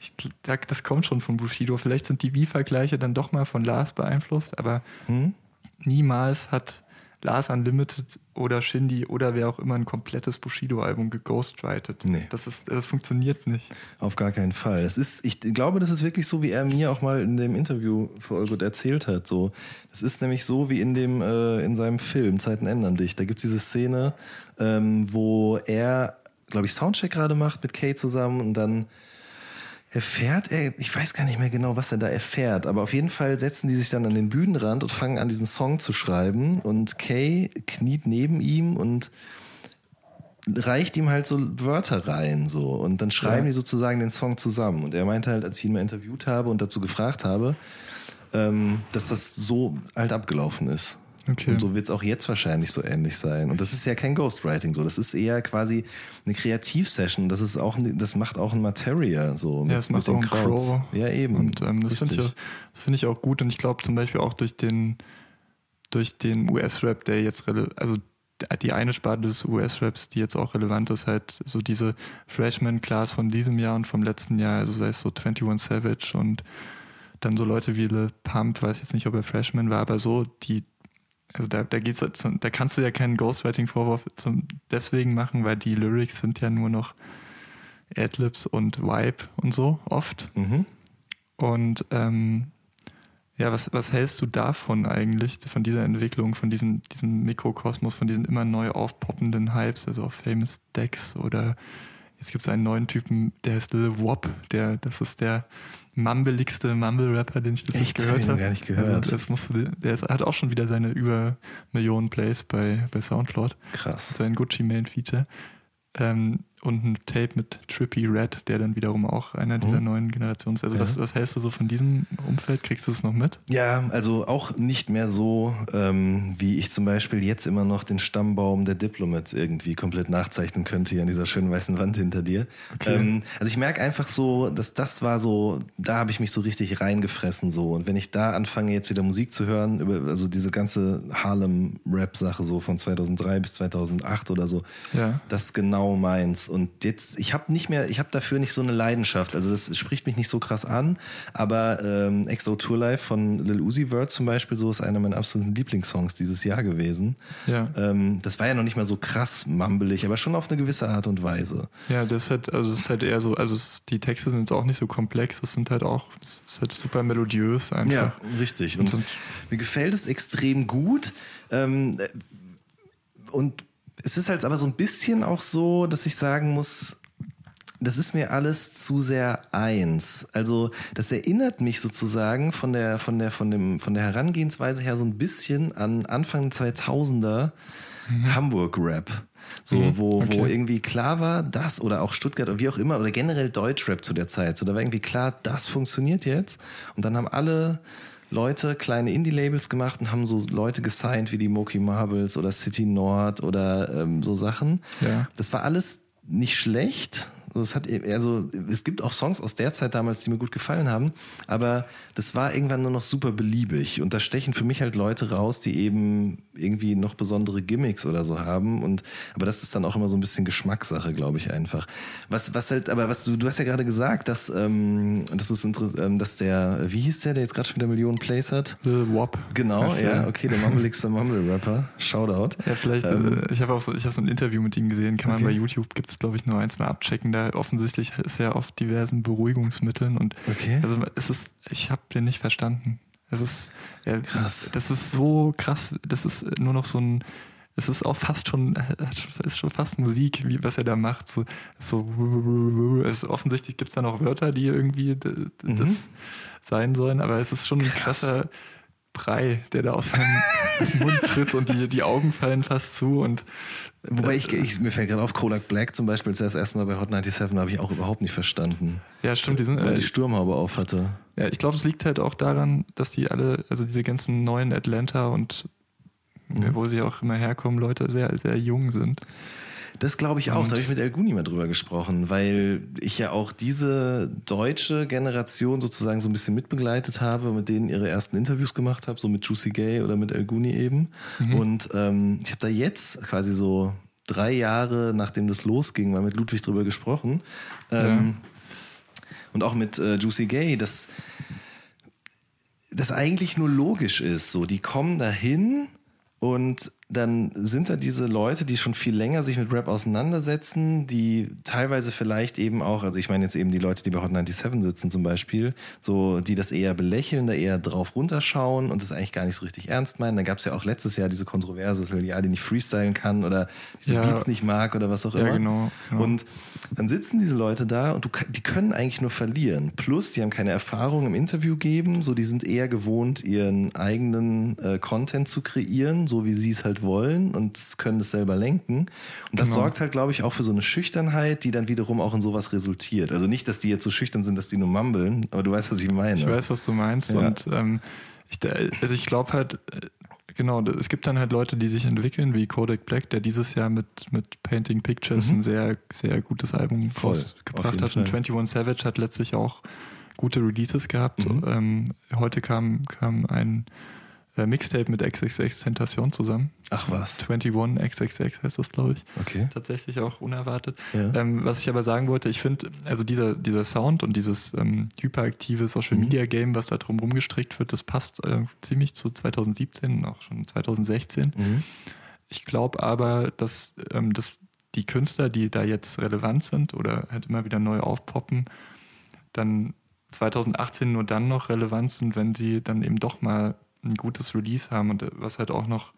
ich, da, das kommt schon von Bushido. Vielleicht sind die Wie-Vergleiche dann doch mal von Lars beeinflusst, aber mhm. niemals hat Lars Unlimited oder Shindy oder wer auch immer ein komplettes Bushido-Album geghostwritet. Nee. Das, ist, das funktioniert nicht. Auf gar keinen Fall. Das ist, ich glaube, das ist wirklich so, wie er mir auch mal in dem Interview für Olgut erzählt hat. So, das ist nämlich so wie in, dem, äh, in seinem Film Zeiten ändern dich. Da gibt es diese Szene, ähm, wo er, glaube ich, Soundcheck gerade macht mit Kay zusammen und dann erfährt er, ich weiß gar nicht mehr genau, was er da erfährt, aber auf jeden Fall setzen die sich dann an den Bühnenrand und fangen an, diesen Song zu schreiben und Kay kniet neben ihm und reicht ihm halt so Wörter rein so und dann schreiben ja. die sozusagen den Song zusammen und er meinte halt, als ich ihn mal interviewt habe und dazu gefragt habe, ähm, dass das so halt abgelaufen ist. Okay. Und so wird es auch jetzt wahrscheinlich so ähnlich sein. Und das ist ja kein Ghostwriting so. Das ist eher quasi eine Kreativsession. Das ist auch, das macht auch ein Materia so. Mit, ja, das macht auch ein Crow. Ja, eben. Und ähm, das finde ich, find ich auch gut. Und ich glaube zum Beispiel auch durch den, durch den US-Rap, der jetzt, also die eine Sparte des US-Raps, die jetzt auch relevant ist, halt so diese Freshman-Class von diesem Jahr und vom letzten Jahr, also sei es so 21 Savage und dann so Leute wie Le Pump, weiß jetzt nicht, ob er Freshman war, aber so, die also da, da geht's, da kannst du ja keinen Ghostwriting-Vorwurf deswegen machen, weil die Lyrics sind ja nur noch Adlibs und Vibe und so oft. Mhm. Und ähm, ja, was, was hältst du davon eigentlich, von dieser Entwicklung, von diesem, diesem Mikrokosmos, von diesen immer neu aufpoppenden Hypes, also auf Famous Decks oder jetzt gibt es einen neuen Typen, der ist Lil Wop, der, das ist der mumbeligste Mumble-Rapper, den ich bis jetzt gehört habe. gar nicht gehört. Also das musst du, der ist, hat auch schon wieder seine über Millionen Plays bei, bei Soundcloud. Krass. Sein Gucci Main Feature. Ähm, und ein Tape mit Trippy Red, der dann wiederum auch einer dieser mhm. neuen Generationen ist. Also ja. was, was hältst du so von diesem Umfeld? Kriegst du es noch mit? Ja, also auch nicht mehr so, ähm, wie ich zum Beispiel jetzt immer noch den Stammbaum der Diplomats irgendwie komplett nachzeichnen könnte hier an dieser schönen weißen Wand hinter dir. Okay. Ähm, also ich merke einfach so, dass das war so, da habe ich mich so richtig reingefressen so. Und wenn ich da anfange jetzt wieder Musik zu hören, über, also diese ganze Harlem-Rap-Sache so von 2003 bis 2008 oder so, ja. das ist genau meins und jetzt, ich habe nicht mehr, ich habe dafür nicht so eine Leidenschaft. Also das spricht mich nicht so krass an. Aber ähm, Exo Tour Life von Lil Uzi Vert zum Beispiel, so ist einer meiner absoluten Lieblingssongs dieses Jahr gewesen. Ja. Ähm, das war ja noch nicht mal so krass mumbelig, aber schon auf eine gewisse Art und Weise. Ja, das ist halt, also es ist halt eher so, also es, die Texte sind jetzt auch nicht so komplex, es sind halt auch, es ist halt super melodiös einfach. Ja, richtig. Und, und mir gefällt es extrem gut. Ähm, und es ist halt aber so ein bisschen auch so, dass ich sagen muss, das ist mir alles zu sehr eins. Also das erinnert mich sozusagen von der von der von dem von der Herangehensweise her so ein bisschen an Anfang 2000er mhm. Hamburg Rap. So, mhm, wo, okay. wo irgendwie klar war, das oder auch Stuttgart oder wie auch immer, oder generell Deutschrap zu der Zeit. So, da war irgendwie klar, das funktioniert jetzt. Und dann haben alle Leute kleine Indie-Labels gemacht und haben so Leute gesigned wie die Moki Marbles oder City Nord oder ähm, so Sachen. Ja. Das war alles nicht schlecht, also es, hat, also es gibt auch Songs aus der Zeit damals, die mir gut gefallen haben, aber das war irgendwann nur noch super beliebig. Und da stechen für mich halt Leute raus, die eben irgendwie noch besondere Gimmicks oder so haben. Und aber das ist dann auch immer so ein bisschen Geschmackssache, glaube ich einfach. Was, was halt, aber was du, du hast ja gerade gesagt, dass, ähm, dass, ähm, dass der, wie hieß der, der jetzt gerade schon wieder Millionen Plays hat? The Wop. Genau, das, ja, okay, der mummeligste Mumble-Rapper. Shoutout. Ja, vielleicht, ähm, äh, ich habe auch so, ich habe so ein Interview mit ihm gesehen, kann man okay. bei YouTube, gibt es glaube ich nur eins mal abchecken. Da offensichtlich ist er auf diversen Beruhigungsmitteln und okay. also es ist, ich habe den nicht verstanden. Es ist ja, krass. Das ist so krass. Das ist nur noch so ein. Es ist auch fast schon, [LAUGHS] ist schon fast Musik, wie was er da macht. So, so also offensichtlich gibt es da noch Wörter, die irgendwie das mhm. sein sollen, aber es ist schon ein krasser Brei, der da aus seinem [LAUGHS] Mund tritt und die, die Augen fallen fast zu und Wobei ich, ich, mir fällt gerade auf, Kolak Black zum Beispiel, er das erste Mal bei Hot 97 habe ich auch überhaupt nicht verstanden. Ja, stimmt. Die sind, weil äh, die Sturmhaube auf hatte. Ja, ich glaube, es liegt halt auch daran, dass die alle, also diese ganzen neuen Atlanta und mhm. wo sie auch immer herkommen, Leute sehr, sehr jung sind. Das glaube ich auch. Und da habe ich mit El Guni mal drüber gesprochen, weil ich ja auch diese deutsche Generation sozusagen so ein bisschen mitbegleitet habe, mit denen ihre ersten Interviews gemacht habe, so mit Juicy Gay oder mit El Guni eben. Mhm. Und ähm, ich habe da jetzt quasi so drei Jahre, nachdem das losging, mal mit Ludwig drüber gesprochen. Ähm, ja. Und auch mit äh, Juicy Gay, dass das eigentlich nur logisch ist. So, die kommen dahin und dann sind da diese Leute, die schon viel länger sich mit Rap auseinandersetzen, die teilweise vielleicht eben auch, also ich meine jetzt eben die Leute, die bei Hot 97 sitzen zum Beispiel, so, die das eher belächeln, da eher drauf runterschauen und das eigentlich gar nicht so richtig ernst meinen. Da gab es ja auch letztes Jahr diese Kontroverse, dass ja die nicht freestylen kann oder diese ja, Beats nicht mag oder was auch immer. Ja, genau, genau. Und dann sitzen diese Leute da und du, die können eigentlich nur verlieren. Plus, die haben keine Erfahrung im Interview geben, so die sind eher gewohnt, ihren eigenen äh, Content zu kreieren, so wie sie es halt halt wollen und können es selber lenken. Und das genau. sorgt halt, glaube ich, auch für so eine Schüchternheit, die dann wiederum auch in sowas resultiert. Also nicht, dass die jetzt so schüchtern sind, dass die nur mumbeln, aber du weißt, was ich meine. Ich weiß, was du meinst. Ja. Und ähm, ich, also ich glaube halt, äh, genau, es gibt dann halt Leute, die sich entwickeln, wie Kodak Black, der dieses Jahr mit, mit Painting Pictures mhm. ein sehr, sehr gutes Album Voll, hat. Fall. Und 21 Savage hat letztlich auch gute Releases gehabt. Mhm. Ähm, heute kam, kam ein äh, Mixtape mit XXX Tentation zusammen. Ach was. 21 XXX heißt das, glaube ich. Okay. Tatsächlich auch unerwartet. Ja. Ähm, was ich aber sagen wollte, ich finde, also dieser, dieser Sound und dieses ähm, hyperaktive Social mhm. Media Game, was da drum rumgestrickt wird, das passt äh, ziemlich zu 2017 und auch schon 2016. Mhm. Ich glaube aber, dass, ähm, dass die Künstler, die da jetzt relevant sind oder halt immer wieder neu aufpoppen, dann 2018 nur dann noch relevant sind, wenn sie dann eben doch mal ein gutes Release haben und was halt auch noch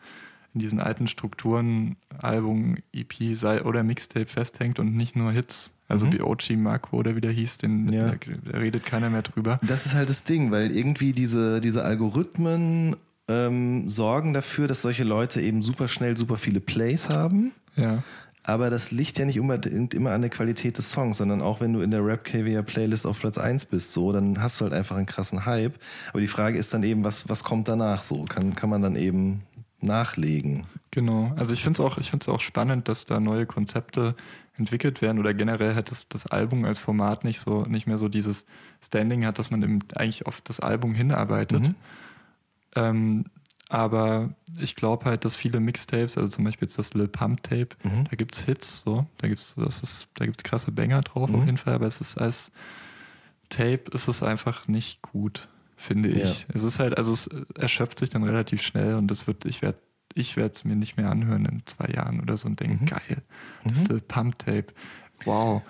in diesen alten Strukturen, Album, EP sei, oder Mixtape festhängt und nicht nur Hits. Also mhm. wie OG Marco oder wie der hieß, den, ja. da, da, redet keiner mehr drüber. Das ist halt das Ding, weil irgendwie diese, diese Algorithmen ähm, sorgen dafür, dass solche Leute eben super schnell super viele Plays haben. Ja. Aber das liegt ja nicht unbedingt immer an der Qualität des Songs, sondern auch wenn du in der Rap KWR Playlist auf Platz 1 bist, so, dann hast du halt einfach einen krassen Hype. Aber die Frage ist dann eben, was, was kommt danach so? Kann, kann man dann eben nachlegen? Genau. Also ich finde es auch, auch spannend, dass da neue Konzepte entwickelt werden oder generell hat das, das Album als Format nicht so, nicht mehr so dieses Standing hat, dass man eben eigentlich auf das Album hinarbeitet. Mhm. Ähm, aber ich glaube halt, dass viele Mixtapes, also zum Beispiel jetzt das Lil Pump Tape, mhm. da gibt es Hits, so, da gibt's, das ist, da gibt's krasse Banger drauf mhm. auf jeden Fall, aber es ist als Tape ist es einfach nicht gut, finde ich. Ja. Es ist halt, also es erschöpft sich dann relativ schnell und das wird, ich werde ich werde es mir nicht mehr anhören in zwei Jahren oder so und denken, mhm. geil, das mhm. Lil Pump Tape. Wow.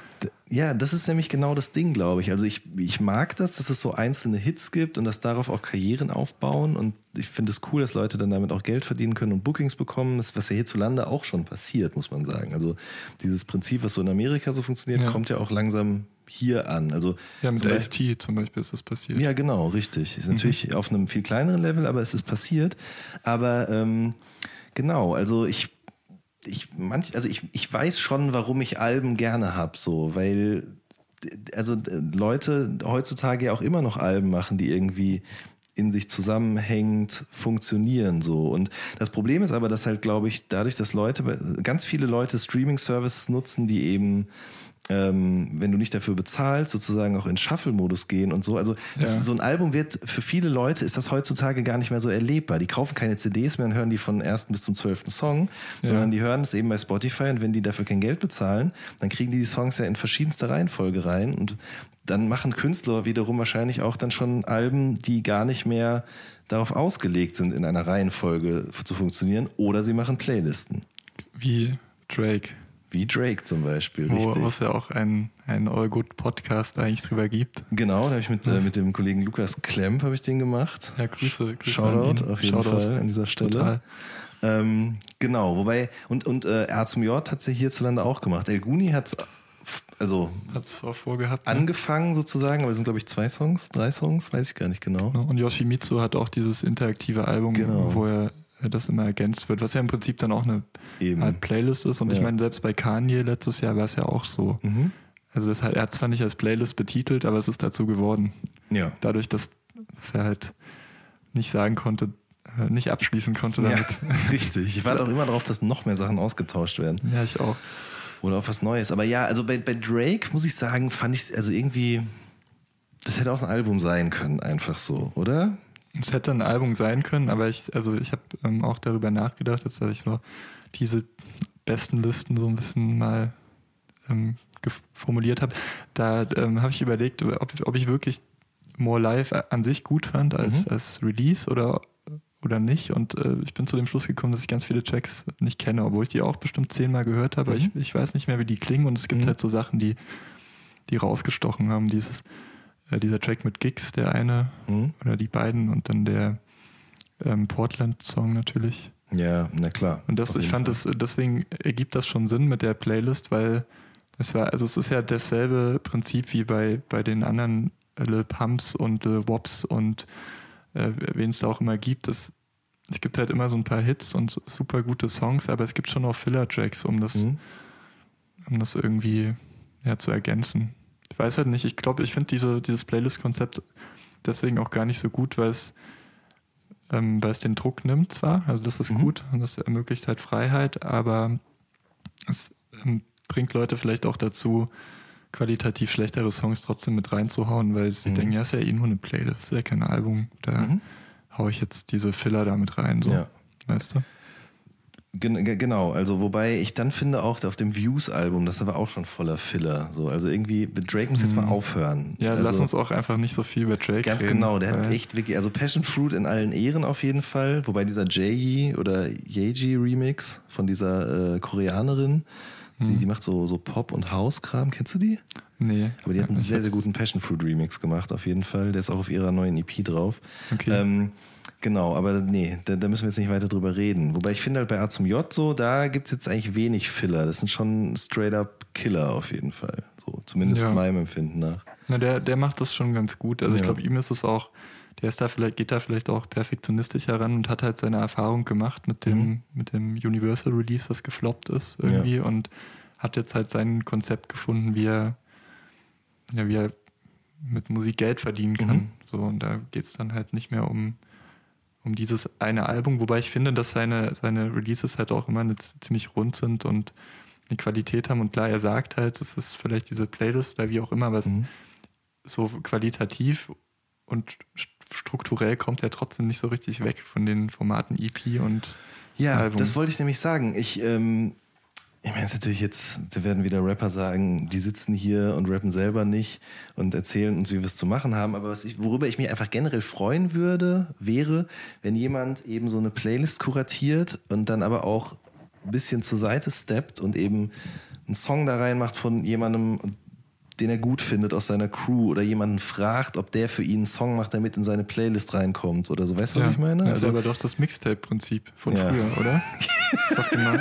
Ja, das ist nämlich genau das Ding, glaube ich. Also ich, ich mag das, dass es so einzelne Hits gibt und dass darauf auch Karrieren aufbauen. Und ich finde es cool, dass Leute dann damit auch Geld verdienen können und Bookings bekommen. Das, was ja hierzulande auch schon passiert, muss man sagen. Also dieses Prinzip, was so in Amerika so funktioniert, ja. kommt ja auch langsam hier an. Also ja, mit ST zum Beispiel ist das passiert. Ja, genau, richtig. Ist natürlich mhm. auf einem viel kleineren Level, aber es ist passiert. Aber ähm, genau, also ich ich manch, also ich, ich weiß schon, warum ich Alben gerne habe, so, weil also Leute heutzutage ja auch immer noch Alben machen, die irgendwie in sich zusammenhängend funktionieren so. Und das Problem ist aber, dass halt glaube ich dadurch, dass Leute ganz viele Leute Streaming Services nutzen, die eben ähm, wenn du nicht dafür bezahlst, sozusagen auch in Shuffle-Modus gehen und so. Also ja. so ein Album wird für viele Leute ist das heutzutage gar nicht mehr so erlebbar. Die kaufen keine CDs mehr und hören die von ersten bis zum zwölften Song, ja. sondern die hören es eben bei Spotify und wenn die dafür kein Geld bezahlen, dann kriegen die die Songs ja in verschiedenster Reihenfolge rein und dann machen Künstler wiederum wahrscheinlich auch dann schon Alben, die gar nicht mehr darauf ausgelegt sind, in einer Reihenfolge zu funktionieren, oder sie machen Playlisten. Wie Drake. Wie Drake zum Beispiel, Wo, Wo es ja auch einen, einen All Good Podcast eigentlich drüber gibt. Genau, da habe ich mit, äh, mit dem Kollegen Lukas Klemp habe ich den gemacht. Ja, Grüße. Grüße Shoutout auf jeden Shoutout. Fall an dieser Stelle. Ähm, genau, wobei, und, und äh, R zum J hat es ja hierzulande auch gemacht. El Guni hat es also Hat's vorgehabt, ne? angefangen sozusagen, aber es sind glaube ich zwei Songs, drei Songs, weiß ich gar nicht genau. Und Yoshimitsu hat auch dieses interaktive Album, genau. wo er das immer ergänzt wird, was ja im Prinzip dann auch eine halt Playlist ist. Und ja. ich meine, selbst bei Kanye letztes Jahr war es ja auch so. Mhm. Also das er hat zwar nicht als Playlist betitelt, aber es ist dazu geworden. Ja. Dadurch, dass, dass er halt nicht sagen konnte, äh, nicht abschließen konnte damit. Ja, [LAUGHS] richtig. Ich warte auch immer darauf, dass noch mehr Sachen ausgetauscht werden. Ja, ich auch. Oder auf was Neues. Aber ja, also bei, bei Drake muss ich sagen, fand ich also irgendwie, das hätte auch ein Album sein können, einfach so, oder? Es hätte ein Album sein können, aber ich, also ich habe ähm, auch darüber nachgedacht, dass ich so diese besten Listen so ein bisschen mal ähm, formuliert habe. Da ähm, habe ich überlegt, ob, ob, ich wirklich More Live an sich gut fand als, mhm. als Release oder, oder nicht. Und äh, ich bin zu dem Schluss gekommen, dass ich ganz viele Tracks nicht kenne, obwohl ich die auch bestimmt zehnmal gehört habe. Mhm. Ich, ich weiß nicht mehr, wie die klingen. Und es gibt mhm. halt so Sachen, die, die rausgestochen haben. Dieses äh, dieser Track mit Gigs, der eine mhm. oder die beiden und dann der ähm, Portland-Song natürlich. Ja, na klar. Und das, ich fand das, deswegen ergibt das schon Sinn mit der Playlist, weil es war, also es ist ja dasselbe Prinzip wie bei, bei den anderen Lil Pumps und Lil Wops und äh, wen es da auch immer gibt. Es, es gibt halt immer so ein paar Hits und super gute Songs, aber es gibt schon auch Filler-Tracks, um das, mhm. um das irgendwie ja, zu ergänzen weiß halt nicht, ich glaube, ich finde diese, dieses Playlist-Konzept deswegen auch gar nicht so gut, weil es, ähm, weil es den Druck nimmt zwar, also das ist mhm. gut und das ermöglicht halt Freiheit, aber es ähm, bringt Leute vielleicht auch dazu, qualitativ schlechtere Songs trotzdem mit reinzuhauen, weil sie mhm. denken, ja, ist ja eh nur eine Playlist, ist ja kein Album, da mhm. haue ich jetzt diese Filler da mit rein, so. Ja. Weißt du? Genau, also wobei ich dann finde auch auf dem Views-Album, das war auch schon voller Filler. So, also irgendwie, Drake muss jetzt mal mhm. aufhören. Ja, also, lass uns auch einfach nicht so viel über Drake Ganz reden, genau, der hat echt wirklich, also Passion Fruit in allen Ehren auf jeden Fall, wobei dieser Jay oder Yeji Remix von dieser äh, Koreanerin, sie, mhm. die macht so, so Pop- und House-Kram, kennst du die? Nee. Aber die hat einen sehr, sehr guten Passion Fruit Remix gemacht, auf jeden Fall. Der ist auch auf ihrer neuen EP drauf. Okay. Ähm, Genau, aber nee, da, da, müssen wir jetzt nicht weiter drüber reden. Wobei ich finde halt bei A zum J so, da gibt es jetzt eigentlich wenig Filler. Das sind schon straight up Killer auf jeden Fall. So, zumindest ja. meinem Empfinden nach. Na, der, der macht das schon ganz gut. Also ja. ich glaube, ihm ist es auch, der ist da vielleicht, geht da vielleicht auch perfektionistisch heran und hat halt seine Erfahrung gemacht mit dem, mhm. mit dem Universal Release, was gefloppt ist irgendwie ja. und hat jetzt halt sein Konzept gefunden, wie er, ja, wie er mit Musik Geld verdienen kann. Mhm. So, und da geht es dann halt nicht mehr um um dieses eine Album, wobei ich finde, dass seine, seine Releases halt auch immer eine, ziemlich rund sind und eine Qualität haben. Und klar, er sagt halt, es ist vielleicht diese Playlist oder wie auch immer, aber mhm. so qualitativ und strukturell kommt er trotzdem nicht so richtig weg von den Formaten EP und ja, Album. das wollte ich nämlich sagen. Ich ähm, ich meine, es ist natürlich jetzt, da werden wieder Rapper sagen, die sitzen hier und rappen selber nicht und erzählen uns, wie wir es zu machen haben. Aber was ich, worüber ich mich einfach generell freuen würde, wäre, wenn jemand eben so eine Playlist kuratiert und dann aber auch ein bisschen zur Seite steppt und eben einen Song da reinmacht von jemandem, den er gut findet aus seiner Crew oder jemanden fragt, ob der für ihn einen Song macht, der mit in seine Playlist reinkommt oder so. Weißt du, ja. was ich meine? Ja, also, aber doch das Mixtape-Prinzip von ja. früher, oder? [LAUGHS] ist doch genau.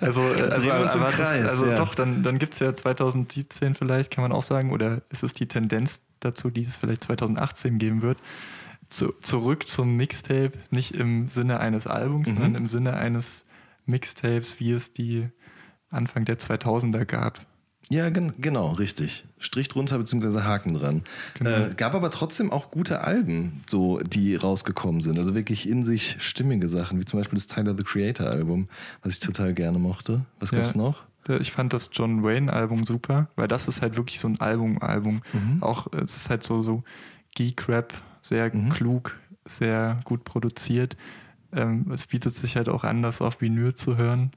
Also, äh, also, also, Kreis, also ja. doch, dann, dann gibt es ja 2017 vielleicht, kann man auch sagen, oder ist es die Tendenz dazu, die es vielleicht 2018 geben wird, zu, zurück zum Mixtape, nicht im Sinne eines Albums, mhm. sondern im Sinne eines Mixtapes, wie es die Anfang der 2000er gab. Ja, gen genau, richtig. Strich drunter beziehungsweise Haken dran. Genau. Äh, gab aber trotzdem auch gute Alben, so die rausgekommen sind. Also wirklich in sich stimmige Sachen, wie zum Beispiel das Tyler the Creator Album, was ich total gerne mochte. Was ja. gab's noch? Ich fand das John Wayne Album super, weil das ist halt wirklich so ein Album-Album. Mhm. Auch es ist halt so, so Geek-Rap, sehr mhm. klug, sehr gut produziert. Ähm, es bietet sich halt auch an, das auf Vinyl zu hören.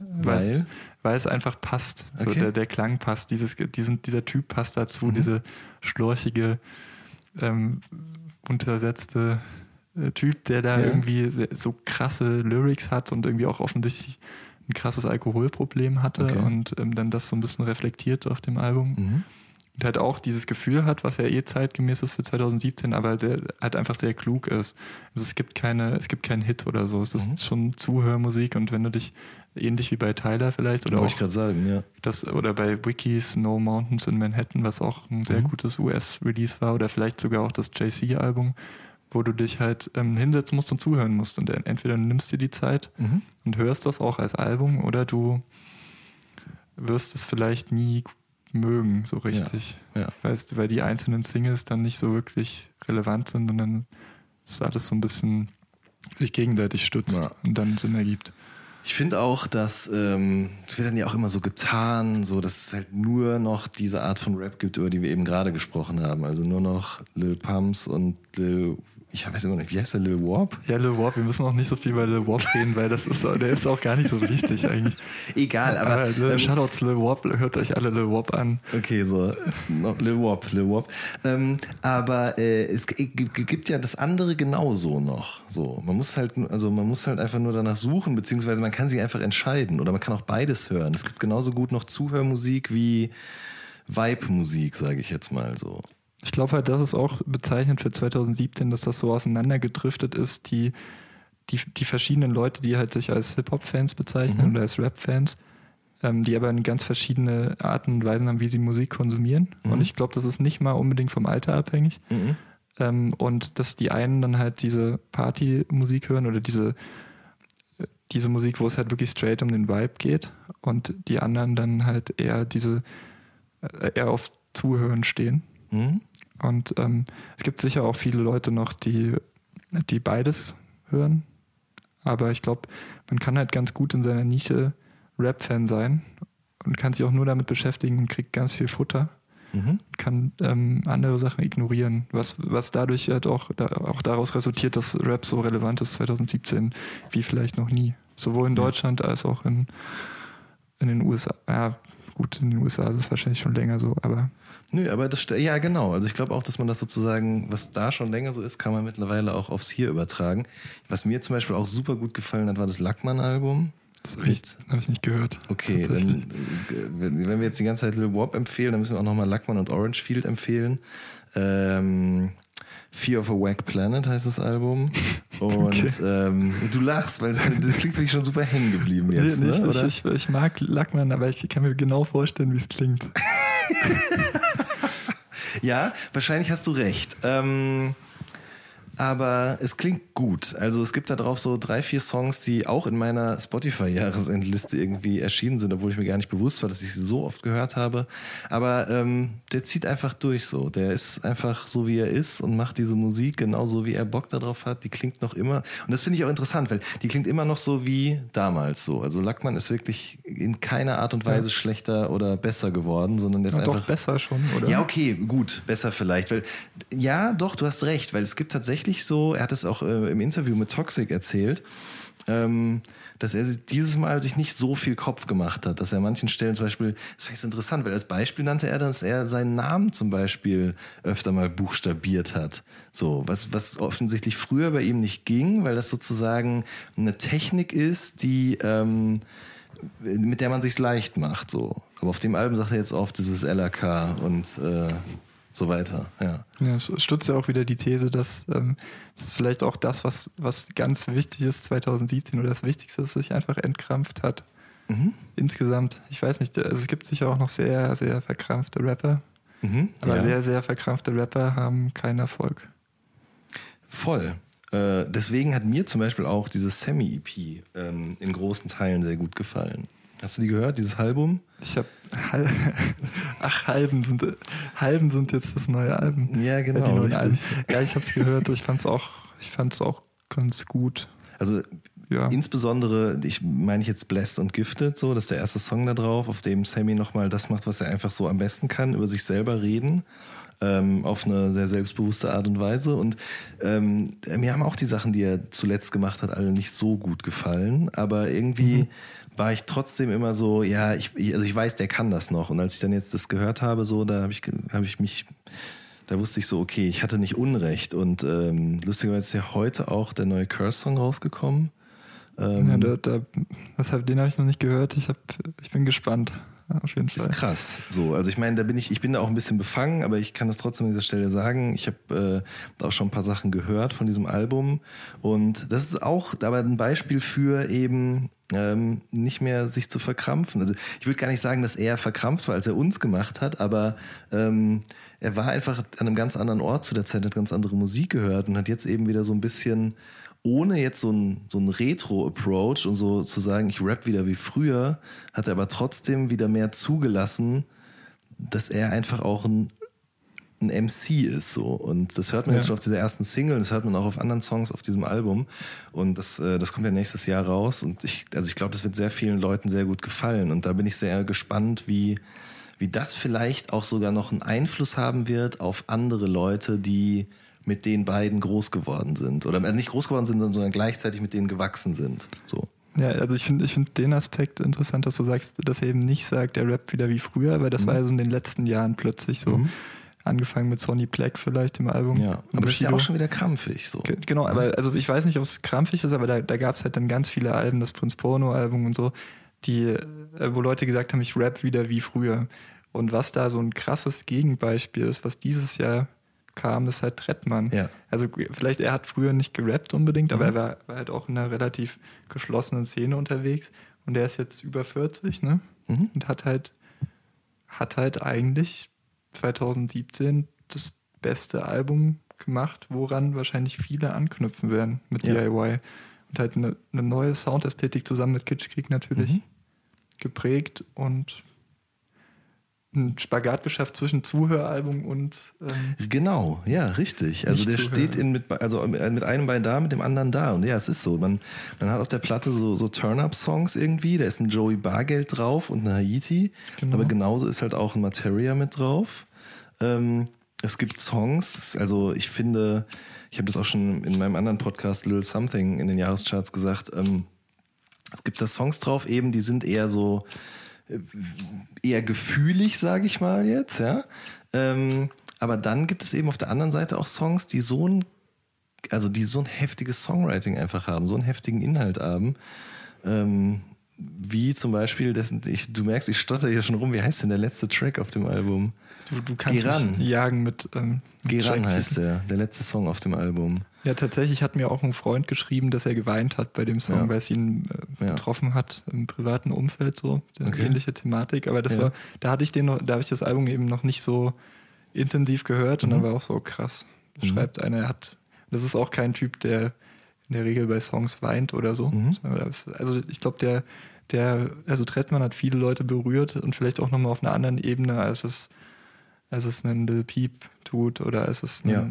Weil? Weil es einfach passt. So okay. der, der Klang passt. Dieses, diesen, dieser Typ passt dazu. Mhm. Diese schlorchige, ähm, untersetzte äh, Typ, der da ja. irgendwie so krasse Lyrics hat und irgendwie auch offensichtlich ein krasses Alkoholproblem hatte okay. und ähm, dann das so ein bisschen reflektiert auf dem Album. Mhm und halt auch dieses Gefühl hat, was ja eh zeitgemäß ist für 2017, aber der halt einfach sehr klug ist. Also es gibt keine, es gibt keinen Hit oder so. Es ist mhm. schon Zuhörmusik und wenn du dich ähnlich wie bei Tyler vielleicht oder Wollte auch ich gerade sagen, ja. Das, oder bei Wikis No Mountains in Manhattan, was auch ein sehr mhm. gutes US-Release war, oder vielleicht sogar auch das JC-Album, wo du dich halt ähm, hinsetzen musst und zuhören musst. Und entweder du nimmst dir die Zeit mhm. und hörst das auch als Album oder du wirst es vielleicht nie mögen, so richtig. Ja, ja. Weißt, weil die einzelnen Singles dann nicht so wirklich relevant sind und dann ist alles so ein bisschen sich gegenseitig stützt ja. und dann Sinn ergibt. Ich finde auch, dass ähm, es wird dann ja auch immer so getan, so dass es halt nur noch diese Art von Rap gibt, über die wir eben gerade gesprochen haben. Also nur noch Lil Pumps und Lil ich weiß immer nicht, wie heißt der Lil Warp? Ja, Lil Warp, wir müssen auch nicht so viel bei Lil Warp reden, weil das ist, der ist auch gar nicht so wichtig eigentlich. [LAUGHS] Egal, aber. aber Lil, ähm, Shoutouts Lil Warp, hört euch alle Lil Warp an. Okay, so. Noch Lil Warp, Lil Warp. Ähm, aber äh, es gibt ja das andere genauso noch. So, man muss halt, also man muss halt einfach nur danach suchen, beziehungsweise man kann sich einfach entscheiden oder man kann auch beides hören. Es gibt genauso gut noch Zuhörmusik wie Vibe-Musik, sage ich jetzt mal so. Ich glaube halt, das ist auch bezeichnend für 2017, dass das so auseinandergedriftet ist, die, die, die verschiedenen Leute, die halt sich als Hip-Hop-Fans bezeichnen mhm. oder als Rap-Fans, ähm, die aber eine ganz verschiedene Arten und Weisen haben, wie sie Musik konsumieren. Mhm. Und ich glaube, das ist nicht mal unbedingt vom Alter abhängig. Mhm. Ähm, und dass die einen dann halt diese Party-Musik hören oder diese, diese Musik, wo es halt wirklich straight um den Vibe geht und die anderen dann halt eher diese, äh, eher auf Zuhören stehen. Mhm. Und ähm, es gibt sicher auch viele Leute noch, die, die beides hören. Aber ich glaube, man kann halt ganz gut in seiner Nische Rap-Fan sein und kann sich auch nur damit beschäftigen und kriegt ganz viel Futter. Mhm. Kann ähm, andere Sachen ignorieren, was, was dadurch halt auch, da, auch daraus resultiert, dass Rap so relevant ist 2017 wie vielleicht noch nie. Sowohl in Deutschland als auch in, in den USA. Ja, gut, in den USA ist es wahrscheinlich schon länger so, aber Nö, aber das ja genau. Also ich glaube auch, dass man das sozusagen, was da schon länger so ist, kann man mittlerweile auch aufs Hier übertragen. Was mir zum Beispiel auch super gut gefallen hat, war das Lackmann-Album. Das habe ich, hab ich nicht gehört. Okay, dann, wenn wir jetzt die ganze Zeit Lil Warp empfehlen, dann müssen wir auch nochmal Lackmann und Orange Field empfehlen. Ähm, Fear of a Wack Planet heißt das Album. [LAUGHS] Und okay. ähm, du lachst, weil das, das klingt wirklich schon super hängen geblieben jetzt. Nee, ne, oder? Ich, ich, mag Lackmann, aber ich kann mir genau vorstellen, wie es klingt. [LAUGHS] ja, wahrscheinlich hast du recht. Ähm, aber es klingt gut. Also es gibt da drauf so drei, vier Songs, die auch in meiner Spotify-Jahresendliste irgendwie erschienen sind, obwohl ich mir gar nicht bewusst war, dass ich sie so oft gehört habe. Aber ähm, der zieht einfach durch so. Der ist einfach so, wie er ist und macht diese Musik genauso, wie er Bock darauf hat. Die klingt noch immer. Und das finde ich auch interessant, weil die klingt immer noch so wie damals so. Also Lackmann ist wirklich in keiner Art und Weise ja. schlechter oder besser geworden, sondern der ist ja, einfach. Doch besser schon, oder? Ja, okay, gut, besser vielleicht. Weil, ja, doch, du hast recht, weil es gibt tatsächlich tatsächlich so, er hat es auch äh, im Interview mit Toxic erzählt, ähm, dass er dieses Mal sich nicht so viel Kopf gemacht hat, dass er an manchen Stellen zum Beispiel, das finde ich interessant, weil als Beispiel nannte er, dass er seinen Namen zum Beispiel öfter mal buchstabiert hat. So, was, was offensichtlich früher bei ihm nicht ging, weil das sozusagen eine Technik ist, die ähm, mit der man sich's leicht macht. So. Aber auf dem Album sagt er jetzt oft dieses LRK und äh, so weiter. Ja. Ja, es stützt ja auch wieder die These, dass ähm, das vielleicht auch das, was, was ganz wichtig ist 2017 oder das Wichtigste, ist, sich einfach entkrampft hat. Mhm. Insgesamt, ich weiß nicht, also es gibt sicher auch noch sehr, sehr verkrampfte Rapper, Mhm. aber ja. sehr, sehr verkrampfte Rapper haben keinen Erfolg. Voll. Äh, deswegen hat mir zum Beispiel auch dieses Semi-EP ähm, in großen Teilen sehr gut gefallen. Hast du die gehört, dieses Album? Ich habe Hal [LAUGHS] ach Halben sind Halben sind jetzt das neue Album. Ja, die genau, richtig. Alben. Ja, ich habe es gehört. Ich fand's auch, ich fand's auch ganz gut. Also Ja. insbesondere, ich meine ich jetzt Blessed und Gifted, so, das ist der erste Song da drauf, auf dem Sammy nochmal das macht, was er einfach so am besten kann, über sich selber reden. Ähm, auf eine sehr selbstbewusste Art und Weise. Und ähm, mir haben auch die Sachen, die er zuletzt gemacht hat, alle nicht so gut gefallen. Aber irgendwie war ich trotzdem immer so, ja, ich, also ich weiß, der kann das noch. Und als ich dann jetzt das gehört habe, so, da habe ich, habe ich mich da wusste ich so, okay, ich hatte nicht Unrecht. Und ähm, lustigerweise ist ja heute auch der neue Curse-Song rausgekommen. Ähm, ja, da, da, deshalb, den habe ich noch nicht gehört. Ich, hab, ich bin gespannt. Ja, auf jeden ist Fall. krass. So, also ich meine, da bin ich, ich bin da auch ein bisschen befangen, aber ich kann das trotzdem an dieser Stelle sagen. Ich habe äh, auch schon ein paar Sachen gehört von diesem Album. Und das ist auch aber ein Beispiel für eben ähm, nicht mehr sich zu verkrampfen. Also ich würde gar nicht sagen, dass er verkrampft war, als er uns gemacht hat, aber ähm, er war einfach an einem ganz anderen Ort zu der Zeit, hat ganz andere Musik gehört und hat jetzt eben wieder so ein bisschen, ohne jetzt so ein, so ein Retro-Approach und so zu sagen, ich rap wieder wie früher, hat er aber trotzdem wieder mehr zugelassen, dass er einfach auch ein, ein MC ist so. Und das hört man Ja. jetzt schon auf dieser ersten Single, das hört man auch auf anderen Songs auf diesem Album. Und das, äh, das kommt ja nächstes Jahr raus. Und ich, also ich glaube, das wird sehr vielen Leuten sehr gut gefallen. Und da bin ich sehr gespannt, wie, wie das vielleicht auch sogar noch einen Einfluss haben wird auf andere Leute, die mit den beiden groß geworden sind oder äh, nicht groß geworden sind, sondern gleichzeitig mit denen gewachsen sind. So. Ja, also ich finde ich find den Aspekt interessant, dass du sagst, dass er eben nicht sagt, der rappt wieder wie früher, weil das war ja so in den letzten Jahren plötzlich so. Mhm. Angefangen mit Sonny Black vielleicht im Album. Ja, aber das ist ja auch schon wieder krampfig. So. Ge- Genau, aber also ich weiß nicht, ob es krampfig ist, aber da, da gab es halt dann ganz viele Alben, das Prinz Porno-Album und so, die, äh, wo Leute gesagt haben, ich rap wieder wie früher. Und was da so ein krasses Gegenbeispiel ist, was dieses Jahr kam, ist halt Trettmann. Ja. Also vielleicht er hat früher nicht gerappt unbedingt, aber Mhm. er war, war halt auch in einer relativ geschlossenen Szene unterwegs und er ist jetzt über 40, ne? Mhm. Und hat halt, hat halt eigentlich 2017 das beste Album gemacht, woran wahrscheinlich viele anknüpfen werden mit Ja. DIY. Und halt eine, eine neue Soundästhetik zusammen mit Kitschkrieg natürlich Mhm. geprägt und ein Spagat geschafft zwischen Zuhöralbum und ähm, Genau, ja, richtig. Also der zuhören. steht in, mit, also mit einem Bein da, mit dem anderen da. Und ja, es ist so. Man, man hat auf der Platte so, so Turn-Up-Songs irgendwie. Da ist ein Joey Bargeld drauf und eine Haiti. Genau. Aber genauso ist halt auch ein Materia mit drauf. Ähm, es gibt Songs, also ich finde, ich habe das auch schon in meinem anderen Podcast Little Something in den Jahrescharts gesagt, ähm, es gibt da Songs drauf eben, die sind eher so äh, eher gefühlig, sage ich mal jetzt, ja. Ähm, aber dann gibt es eben auf der anderen Seite auch Songs, die so ein, also die so ein heftiges Songwriting einfach haben, so einen heftigen Inhalt haben. Ähm, wie zum Beispiel, das, ich, du merkst, ich stotter hier schon rum, wie heißt denn der letzte Track auf dem Album? du, du kannst Geran. mich jagen mit, ähm, Geran Track- heißt der, der letzte Song auf dem Album. Ja, tatsächlich hat mir auch ein Freund geschrieben, dass er geweint hat bei dem Song, Ja. weil es ihn äh, Ja. betroffen hat im privaten Umfeld so, eine Okay. ähnliche Thematik. Aber das Ja. war, da hatte ich den noch, da habe ich das Album eben noch nicht so intensiv gehört und Mhm. dann war auch so krass. Da Mhm. Schreibt einer, er hat, das ist auch kein Typ, der in der Regel bei Songs weint oder so. Mhm. Also ich glaube, der, der, also Trettmann hat viele Leute berührt und vielleicht auch nochmal auf einer anderen Ebene, als es, als es ein Lil Peep tut oder als es ein, Ja.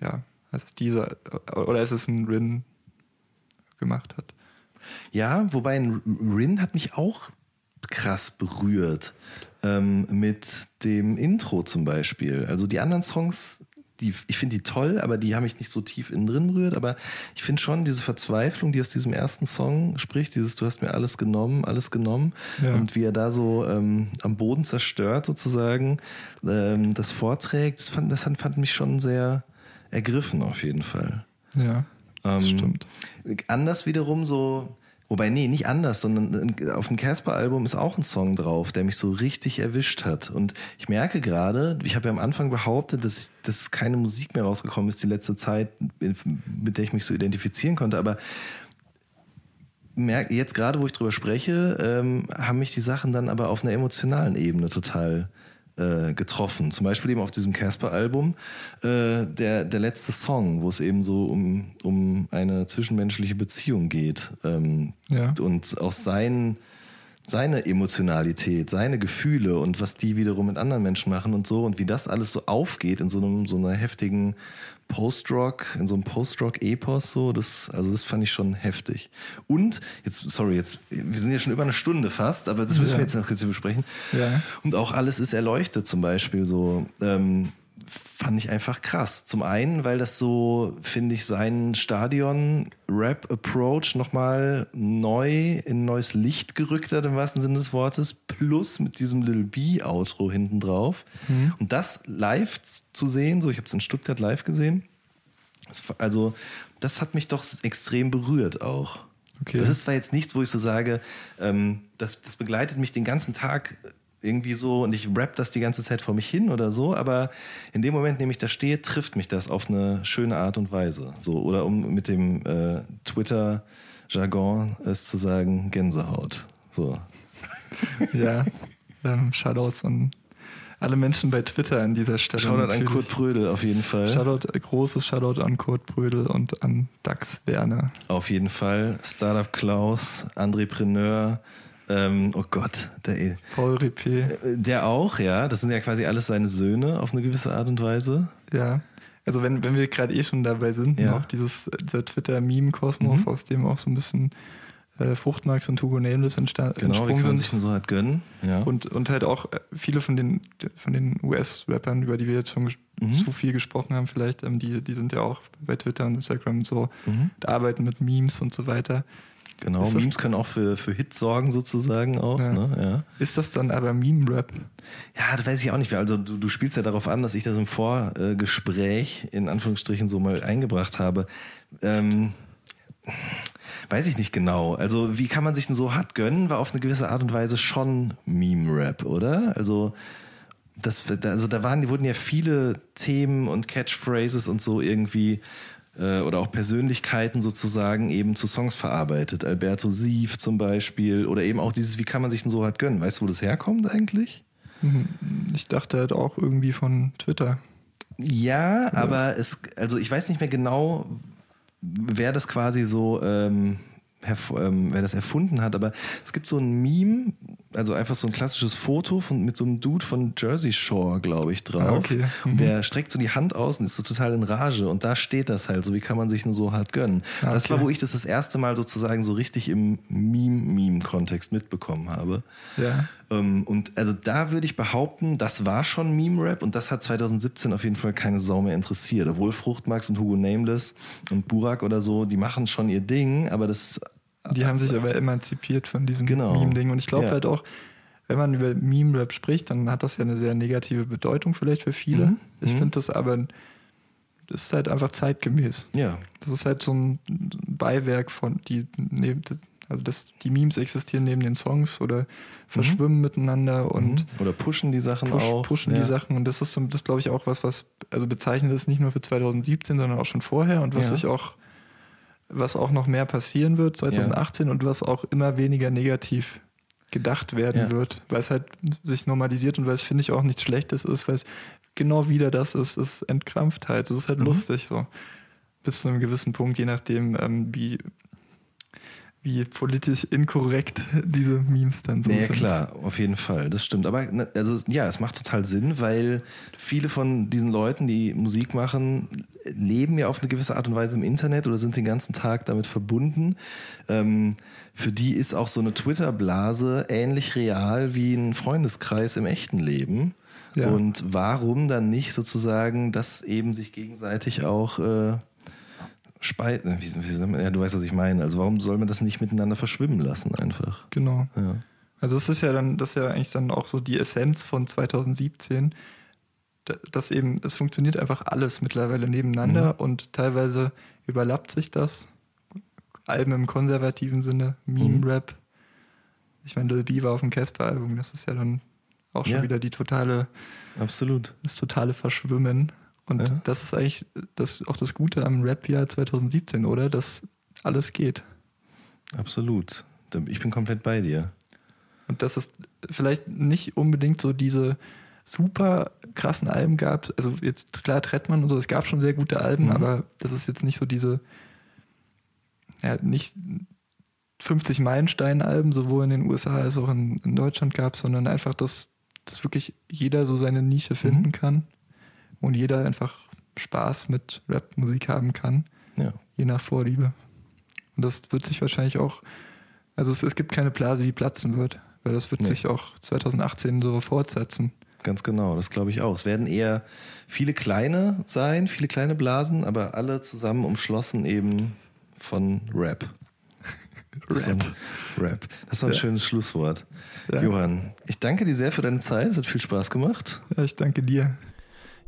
ja, als es dieser oder als es ein Rin gemacht hat. Ja, wobei ein Rin hat mich auch krass berührt ähm, mit dem Intro zum Beispiel. Also die anderen Songs, die, ich finde die toll, aber die haben mich nicht so tief innen drin berührt. Aber ich finde schon diese Verzweiflung, die aus diesem ersten Song spricht, dieses Du hast mir alles genommen, alles genommen Ja. und wie er da so ähm, am Boden zerstört sozusagen ähm, das vorträgt, das fand, das fand, mich schon sehr ergriffen auf jeden Fall. Ja, das Ähm, stimmt. Anders wiederum so Wobei, nee, nicht anders, sondern auf dem Casper-Album ist auch ein Song drauf, der mich so richtig erwischt hat. Und ich merke gerade, ich habe ja am Anfang behauptet, dass, dass keine Musik mehr rausgekommen ist die letzte Zeit, mit der ich mich so identifizieren konnte. Aber merke jetzt gerade, wo ich drüber spreche, ähm, haben mich die Sachen dann aber auf einer emotionalen Ebene total äh, getroffen. Zum Beispiel eben auf diesem Casper-Album äh, der, der letzte Song, wo es eben so um, um eine zwischenmenschliche Beziehung geht. Ähm, ja. Und auch sein, seine Emotionalität, seine Gefühle und was die wiederum mit anderen Menschen machen und so und wie das alles so aufgeht in so, einem, so einer heftigen Post-Rock, in so einem Post-Rock-Epos, so, das, also das fand ich schon heftig. Und, jetzt, sorry, jetzt, wir sind ja schon über eine Stunde fast, aber das müssen ja. wir jetzt noch kurz besprechen. Ja. Und auch alles ist erleuchtet zum Beispiel, so, ähm, fand ich einfach krass. Zum einen, weil das so, finde ich, seinen Stadion-Rap-Approach nochmal neu in neues Licht gerückt hat, im wahrsten Sinne des Wortes, plus mit diesem Little B-Outro hinten drauf. Mhm. Und das live zu sehen, so ich habe es in Stuttgart live gesehen, also das hat mich doch extrem berührt auch. Okay. Das ist zwar jetzt nichts, wo ich so sage, ähm, das, das begleitet mich den ganzen Tag irgendwie so und ich rap das die ganze Zeit vor mich hin oder so, aber in dem Moment, in dem ich da stehe, trifft mich das auf eine schöne Art und Weise. So, oder um mit dem äh, Twitter-Jargon es zu sagen, Gänsehaut. So. [LAUGHS] Ja, ähm, Shoutouts an alle Menschen bei Twitter an dieser Stelle. Shoutout natürlich. an Kurt Brödel auf jeden Fall. Shoutout, äh, großes Shoutout an Kurt Brödel und an Dax Werner. Auf jeden Fall. Startup Klaus, Entrepreneur, ähm, oh Gott, der, Paul Ripé. Äh, der auch, ja. Das sind ja quasi alles seine Söhne auf eine gewisse Art und Weise. Ja. Also wenn, wenn wir gerade eh schon dabei sind, ja. auch dieses, dieser Twitter-Meme-Kosmos, mhm. aus dem auch so ein bisschen äh, Fruchtmarks und Hugo Nameless entstanden genau, kann man sich so halt gönnen. Ja. Und, und halt auch äh, viele von den, von den US-Rappern, über die wir jetzt schon mhm. zu viel gesprochen haben, vielleicht, ähm, die, die sind ja auch bei Twitter und Instagram und so, mhm. arbeiten mit Memes und so weiter. Genau, Memes können auch für, für Hits sorgen sozusagen auch. Ja. Ne? Ja. Ist das dann aber Meme-Rap? Ja, das weiß ich auch nicht. Also du, du spielst ja darauf an, dass ich das im Vorgespräch in Anführungsstrichen so mal eingebracht habe. Ähm, weiß ich nicht genau. Also wie kann man sich denn so hart gönnen, war auf eine gewisse Art und Weise schon Meme-Rap, oder? Also das, also da waren, wurden ja viele Themen und Catchphrases und so irgendwie äh, oder auch Persönlichkeiten sozusagen eben zu Songs verarbeitet. Alberto Sief zum Beispiel oder eben auch dieses, wie kann man sich denn so halt gönnen? Weißt du, wo das herkommt eigentlich? Mhm. Ich dachte halt auch irgendwie von Twitter. Ja, oder? aber es, also ich weiß nicht mehr genau, wer das quasi so ähm, ähm, wer das erfunden hat, aber es gibt so ein Meme, also einfach so ein klassisches Foto von, mit so einem Dude von Jersey Shore, glaube ich, drauf. Ah, okay. mhm. Der streckt so die Hand aus und ist so total in Rage und da steht das halt, so wie kann man sich nur so hart gönnen. Ah, das war, wo ich das das erste Mal sozusagen so richtig im Meme-Meme-Kontext mitbekommen habe. Ja. Ähm, und also da würde ich behaupten, das war schon Meme-Rap und das hat 2017 auf jeden Fall keine Sau mehr interessiert. Obwohl Fruchtmax und Hugo Nameless und Burak oder so, die machen schon ihr Ding, aber das die haben sich aber emanzipiert von diesem genau. Meme-Ding. Und ich glaube ja. halt auch, wenn man über Meme-Rap spricht, dann hat das ja eine sehr negative Bedeutung vielleicht für viele. Mhm. Ich mhm. finde das aber, das ist halt einfach zeitgemäß. Ja. Das ist halt so ein Beiwerk von, die neben, also das, die Memes existieren neben den Songs oder verschwimmen mhm. miteinander und mhm. oder pushen die Sachen push, auch. Pushen ja. die Sachen und das ist, das glaube ich auch was, was also bezeichnet ist nicht nur für 2017, sondern auch schon vorher und was ja. ich auch was auch noch mehr passieren wird 2018 ja. und was auch immer weniger negativ gedacht werden ja. wird, weil es halt sich normalisiert und weil es, finde ich, auch nichts Schlechtes ist, weil es genau wieder das ist, ist Entkrampftheit. Das ist halt mhm. lustig so. Bis zu einem gewissen Punkt, je nachdem, ähm, wie wie politisch inkorrekt diese Memes dann so ja, sind. Ja, klar, auf jeden Fall, das stimmt. Aber ne, also ja, es macht total Sinn, weil viele von diesen Leuten, die Musik machen, leben ja auf eine gewisse Art und Weise im Internet oder sind den ganzen Tag damit verbunden. Ähm, für die ist auch so eine Twitter-Blase ähnlich real wie ein Freundeskreis im echten Leben. Ja. Und warum dann nicht sozusagen das eben sich gegenseitig auch äh, Speisen, äh, ja, du weißt, was ich meine. Also warum soll man das nicht miteinander verschwimmen lassen einfach? Genau. Ja. Also es ist ja dann, das ist ja eigentlich dann auch so die Essenz von 2017, dass eben, es funktioniert einfach alles mittlerweile nebeneinander mhm. und teilweise überlappt sich das Alben im konservativen Sinne, Meme-Rap. Mhm. Ich meine, Lil B war auf dem Casper-Album, das ist ja dann auch schon ja. wieder die totale. Absolut. Das totale Verschwimmen. Und ja. das ist eigentlich das, auch das Gute am Rap-Jahr 2017, oder? Dass alles geht. Absolut. Ich bin komplett bei dir. Und dass es vielleicht nicht unbedingt so diese super krassen Alben gab. Also jetzt klar Trettmann und so, es gab schon sehr gute Alben, mhm. aber das ist jetzt nicht so diese, ja, nicht 50 Meilenstein-Alben, sowohl in den USA als auch in, in Deutschland gab, sondern einfach, dass, dass wirklich jeder so seine Nische finden mhm. kann und jeder einfach Spaß mit Rap-Musik haben kann, ja. je nach Vorliebe. Und das wird sich wahrscheinlich auch, also es, es gibt keine Blase, die platzen wird, weil das wird nee. sich auch 2018 so fortsetzen. Ganz genau, das glaube ich auch. Es werden eher viele kleine sein, viele kleine Blasen, aber alle zusammen umschlossen eben von [LAUGHS] Rap. Rap. Rap. Das ist ein ja. schönes Schlusswort. Ja. Johann, ich danke dir sehr für deine Zeit. Es hat viel Spaß gemacht. Ja, ich danke dir.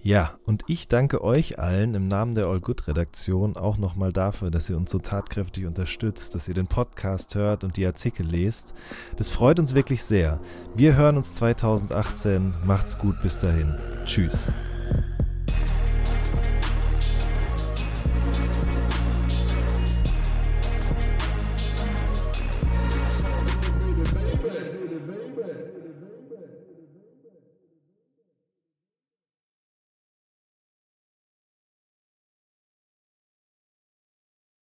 Ja, und ich danke euch allen im Namen der All Good Redaktion auch nochmal dafür, dass ihr uns so tatkräftig unterstützt, dass ihr den Podcast hört und die Artikel lest. Das freut uns wirklich sehr. Wir hören uns 2018. Macht's gut bis dahin. Tschüss.